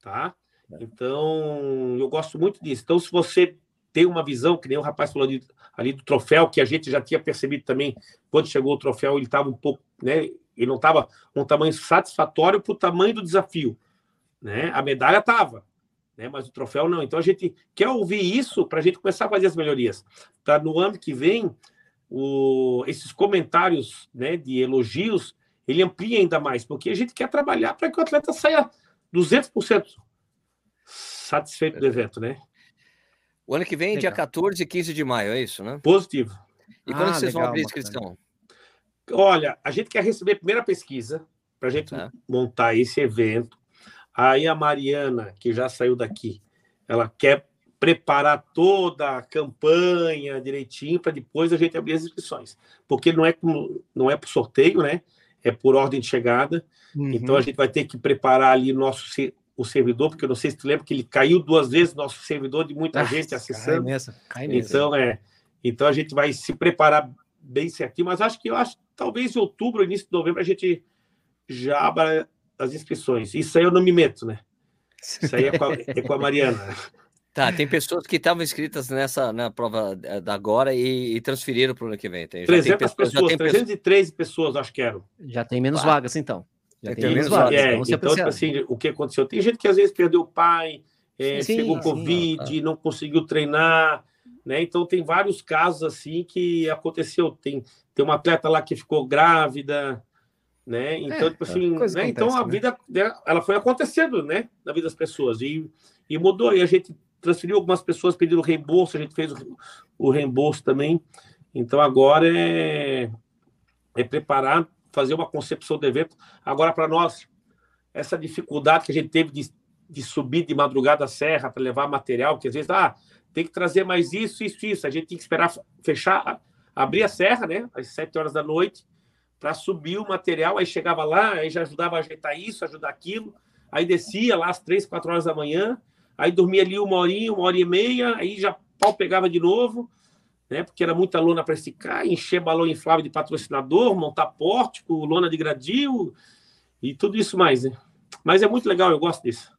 B: tá? É. Então, eu gosto muito disso. Então, se você tem uma visão, que nem o rapaz falou ali, ali do troféu, que a gente já tinha percebido também, quando chegou o troféu, ele estava um pouco, né? Ele não estava um tamanho satisfatório para o tamanho do desafio, né? A medalha estava, né? Mas o troféu não. Então, a gente quer ouvir isso para a gente começar a fazer as melhorias. Para no ano que vem, o, esses comentários né, de elogios ele amplia ainda mais, porque a gente quer trabalhar para que o atleta saia 200% satisfeito do evento, né?
A: O ano que vem, legal. dia 14 e 15 de maio, é isso, né?
B: Positivo.
A: E quando ah, vocês legal, vão abrir a inscrição?
B: Olha, a gente quer receber a primeira pesquisa para a gente é. montar esse evento. Aí a Mariana, que já saiu daqui, ela quer preparar toda a campanha direitinho para depois a gente abrir as inscrições. Porque não é como, não é por sorteio, né? é por ordem de chegada. Uhum. Então a gente vai ter que preparar ali nosso o servidor, porque eu não sei se tu lembra que ele caiu duas vezes nosso servidor de muita ah, gente acessando. Cai nessa, cai nessa. Então é, Então a gente vai se preparar bem certinho, mas acho que eu acho talvez em outubro, início de novembro, a gente já abra as inscrições. Isso aí eu não me meto, né? Isso aí é com a, é com a Mariana.
A: Tá, tem pessoas que estavam inscritas nessa na prova da agora e, e transferiram para o ano que vem.
B: Tem, 300 pessoas, pessoas 313 pessoas, acho que eram.
C: Já tem menos ah. vagas, então. Já
B: tem, tem menos vagas. É, então, então tipo assim, o que aconteceu? Tem gente que às vezes perdeu o pai, é, sim, pegou sim, Covid, sim, não conseguiu treinar, né? Então tem vários casos assim que aconteceu. Tem, tem uma atleta lá que ficou grávida, né? Então, é, tipo assim, né? Acontece, então a né? vida ela foi acontecendo, né? Na vida das pessoas e, e mudou. E a gente transferiu algumas pessoas pedindo reembolso, a gente fez o, o reembolso também. Então agora é, é preparar, fazer uma concepção do evento. Agora, para nós, essa dificuldade que a gente teve de, de subir de madrugada a serra para levar material, que às vezes, ah, tem que trazer mais isso, isso, isso. A gente tem que esperar fechar, abrir a serra, né, às sete horas da noite, para subir o material. Aí chegava lá, aí já ajudava a ajeitar isso, ajudar aquilo. Aí descia lá às três, quatro horas da manhã, aí dormia ali uma horinha, uma hora e meia, aí já pau pegava de novo, né? Porque era muita lona para esticar, encher balão inflável de patrocinador, montar pórtico, lona de gradil e tudo isso mais, né? Mas é muito legal, eu gosto disso.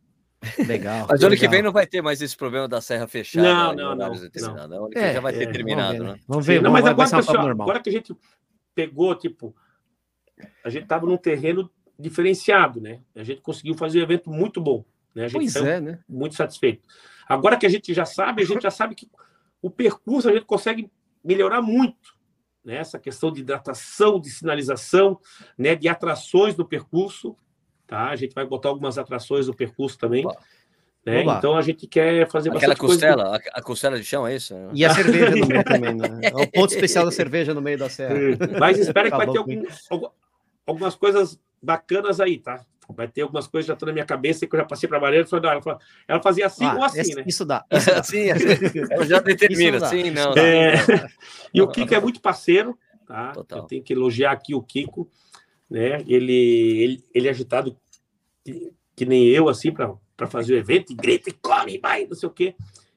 C: Legal.
A: Mas
C: ano
A: que vem não vai ter mais esse problema da serra fechada.
B: Não, não, não. não.
A: Que é, já vai ter é, terminado,
C: vamos
A: né?
C: Vamos ver.
B: Não, mas agora, pessoal, agora que a gente pegou, tipo, a gente estava num terreno diferenciado, né? A gente conseguiu fazer um evento muito bom. Né? A gente
C: pois é, né?
B: Muito satisfeito. Agora que a gente já sabe, a gente já sabe que o percurso a gente consegue melhorar muito. Né? Essa questão de hidratação, de sinalização, né? de atrações no percurso. Tá? A gente vai botar algumas atrações no percurso também. Né? Então a gente quer fazer
A: Aquela costela, coisa... a costela de chão, é isso?
C: E a cerveja no meio também, né? É o ponto especial da cerveja no meio da serra.
B: Mas espero que vai ter algum, algumas coisas bacanas aí, tá? Vai ter algumas coisas que já estão na minha cabeça que eu já passei para a Mariana. Ela, ela fazia assim ah, ou assim, esse,
C: né? Isso dá. Isso dá.
A: sim, eu já determino, sim, não.
B: É... E o Kiko é muito parceiro, tá? Total. Eu tenho que elogiar aqui o Kiko, né? Ele, ele, ele é agitado que, que nem eu, assim, para fazer o evento, e grita e corre, vai, não sei o quê.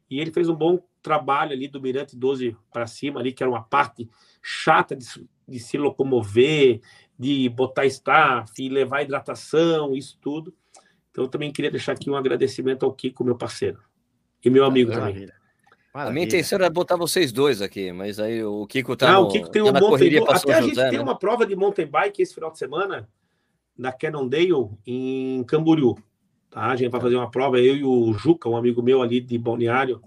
B: E ele fez um bom trabalho ali do Mirante 12 para cima, ali, que era uma parte chata de, de se locomover, de botar staff e levar hidratação, isso tudo. Então, eu também queria deixar aqui um agradecimento ao Kiko, meu parceiro, e meu amigo também.
A: A minha intenção era botar vocês dois aqui, mas aí o Kiko tá,
B: Não, ah, no, o Kiko tem tá um na correria Até a gente José, tem né? uma prova de mountain bike esse final de semana na Cannondale, em Camboriú. Tá? A gente vai fazer uma prova, eu e o Juca, um amigo meu ali de Balneário,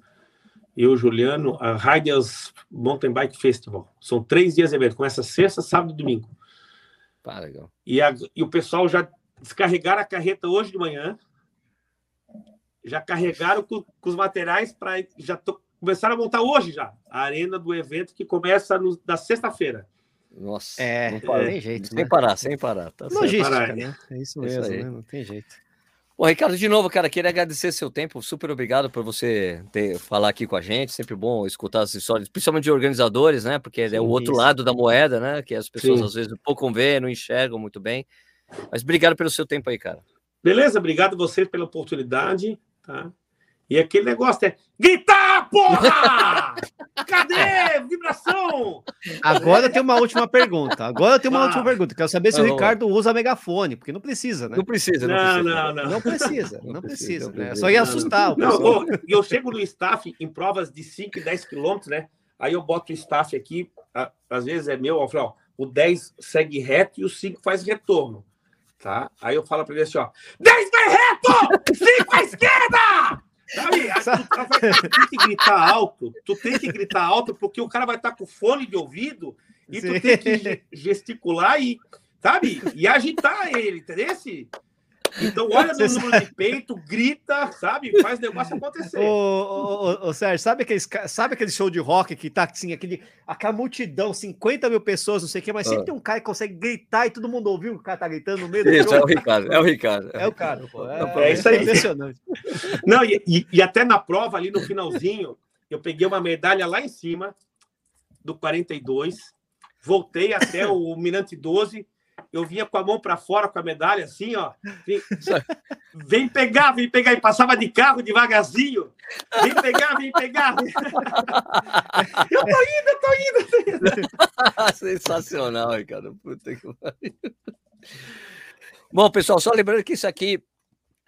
B: eu, Juliano, a Riders Mountain Bike Festival. São três dias de evento, começa sexta, sábado e domingo.
A: Pá, legal.
B: E, a, e o pessoal já descarregaram a carreta hoje de manhã, já carregaram com, com os materiais para já tô, começaram a montar hoje já a arena do evento que começa no, na sexta-feira.
A: Nossa,
C: é, não, não tem jeito.
A: Sem né? parar, sem parar. Tá
C: Logística, parar, né? É isso mesmo, né? não tem jeito.
A: Bom, Ricardo, de novo, cara, queria agradecer seu tempo. Super obrigado por você ter falar aqui com a gente. Sempre bom escutar as histórias, principalmente de organizadores, né? Porque Sim, é o outro isso. lado da moeda, né? Que as pessoas Sim. às vezes um pouco vê, não enxergam muito bem. Mas obrigado pelo seu tempo aí, cara.
B: Beleza, obrigado você pela oportunidade, tá? E aquele negócio é gritar, porra! Cadê? Vibração!
C: Agora tem uma última pergunta. Agora tem uma ah. última pergunta. Quero saber se o Ricardo usa megafone, porque não precisa, né?
A: Não precisa,
B: não, não precisa. Não,
C: não, não. precisa, não, precisa. Né? Só ia assustar.
B: Não, eu chego no staff em provas de 5 e 10 quilômetros, né? Aí eu boto o staff aqui, às vezes é meu, eu falo, ó, o 10 segue reto e o 5 faz retorno. Tá? Aí eu falo para ele assim, ó, 10 vai reto, 5 à esquerda! Sabe? Tu, tu, tem que gritar alto, tu tem que gritar alto, porque o cara vai estar com fone de ouvido e Sim. tu tem que gesticular e, sabe? E agitar ele, entendeu? Então, olha no número de peito, grita, sabe? Faz negócio acontecer. Ô,
C: ô, ô, Sérgio, sabe aquele, sabe aquele show de rock que tá assim, aquele, aquela multidão, 50 mil pessoas, não sei o quê, mas sempre ah. tem um cara que consegue gritar e todo mundo ouviu o cara tá gritando no meio do
A: Isso, show. é o Ricardo, é o Ricardo.
C: É o cara, pô.
B: É, é isso aí. Impressionante. Não, e, e, e até na prova, ali no finalzinho, eu peguei uma medalha lá em cima do 42, voltei até o Mirante 12 eu vinha com a mão para fora com a medalha, assim, ó. Vem pegar, vem pegar. E passava de carro devagarzinho. Vem pegar, vem pegar. eu tô indo, eu tô indo.
A: Sensacional, Ricardo. Puta que pariu. Bom, pessoal, só lembrando que isso aqui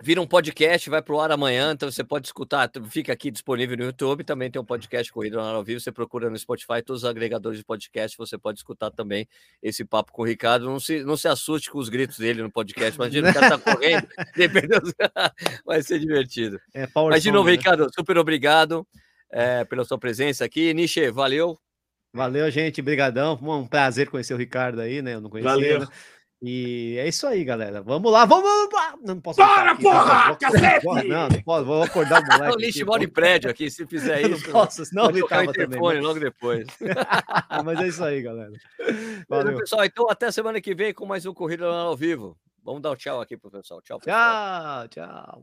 A: vira um podcast, vai para o ar amanhã, então você pode escutar, fica aqui disponível no YouTube, também tem um podcast Corrida ao Vivo, você procura no Spotify, todos os agregadores de podcast, você pode escutar também esse papo com o Ricardo, não se, não se assuste com os gritos dele no podcast, imagina o cara tá correndo, vai ser divertido. É, Mas de novo, né? Ricardo, super obrigado é, pela sua presença aqui, Niche, valeu.
C: Valeu, gente, brigadão, um prazer conhecer o Ricardo aí, né, eu não conhecia, valeu. Né? E é isso aí, galera. Vamos lá, vamos, lá.
B: Não posso. Bora, aqui, porra! Vou, cacete!
C: não, não posso, vou acordar o moleque.
A: o lixo mora em prédio aqui, se fizer isso.
C: não posso, senão ele tava
A: também. logo depois.
C: Mas é isso aí, galera.
A: Valeu. pessoal, então até semana que vem com mais um Corrida ao Vivo. Vamos dar o um tchau aqui pro pessoal. Tchau, pessoal.
C: Tchau, tchau.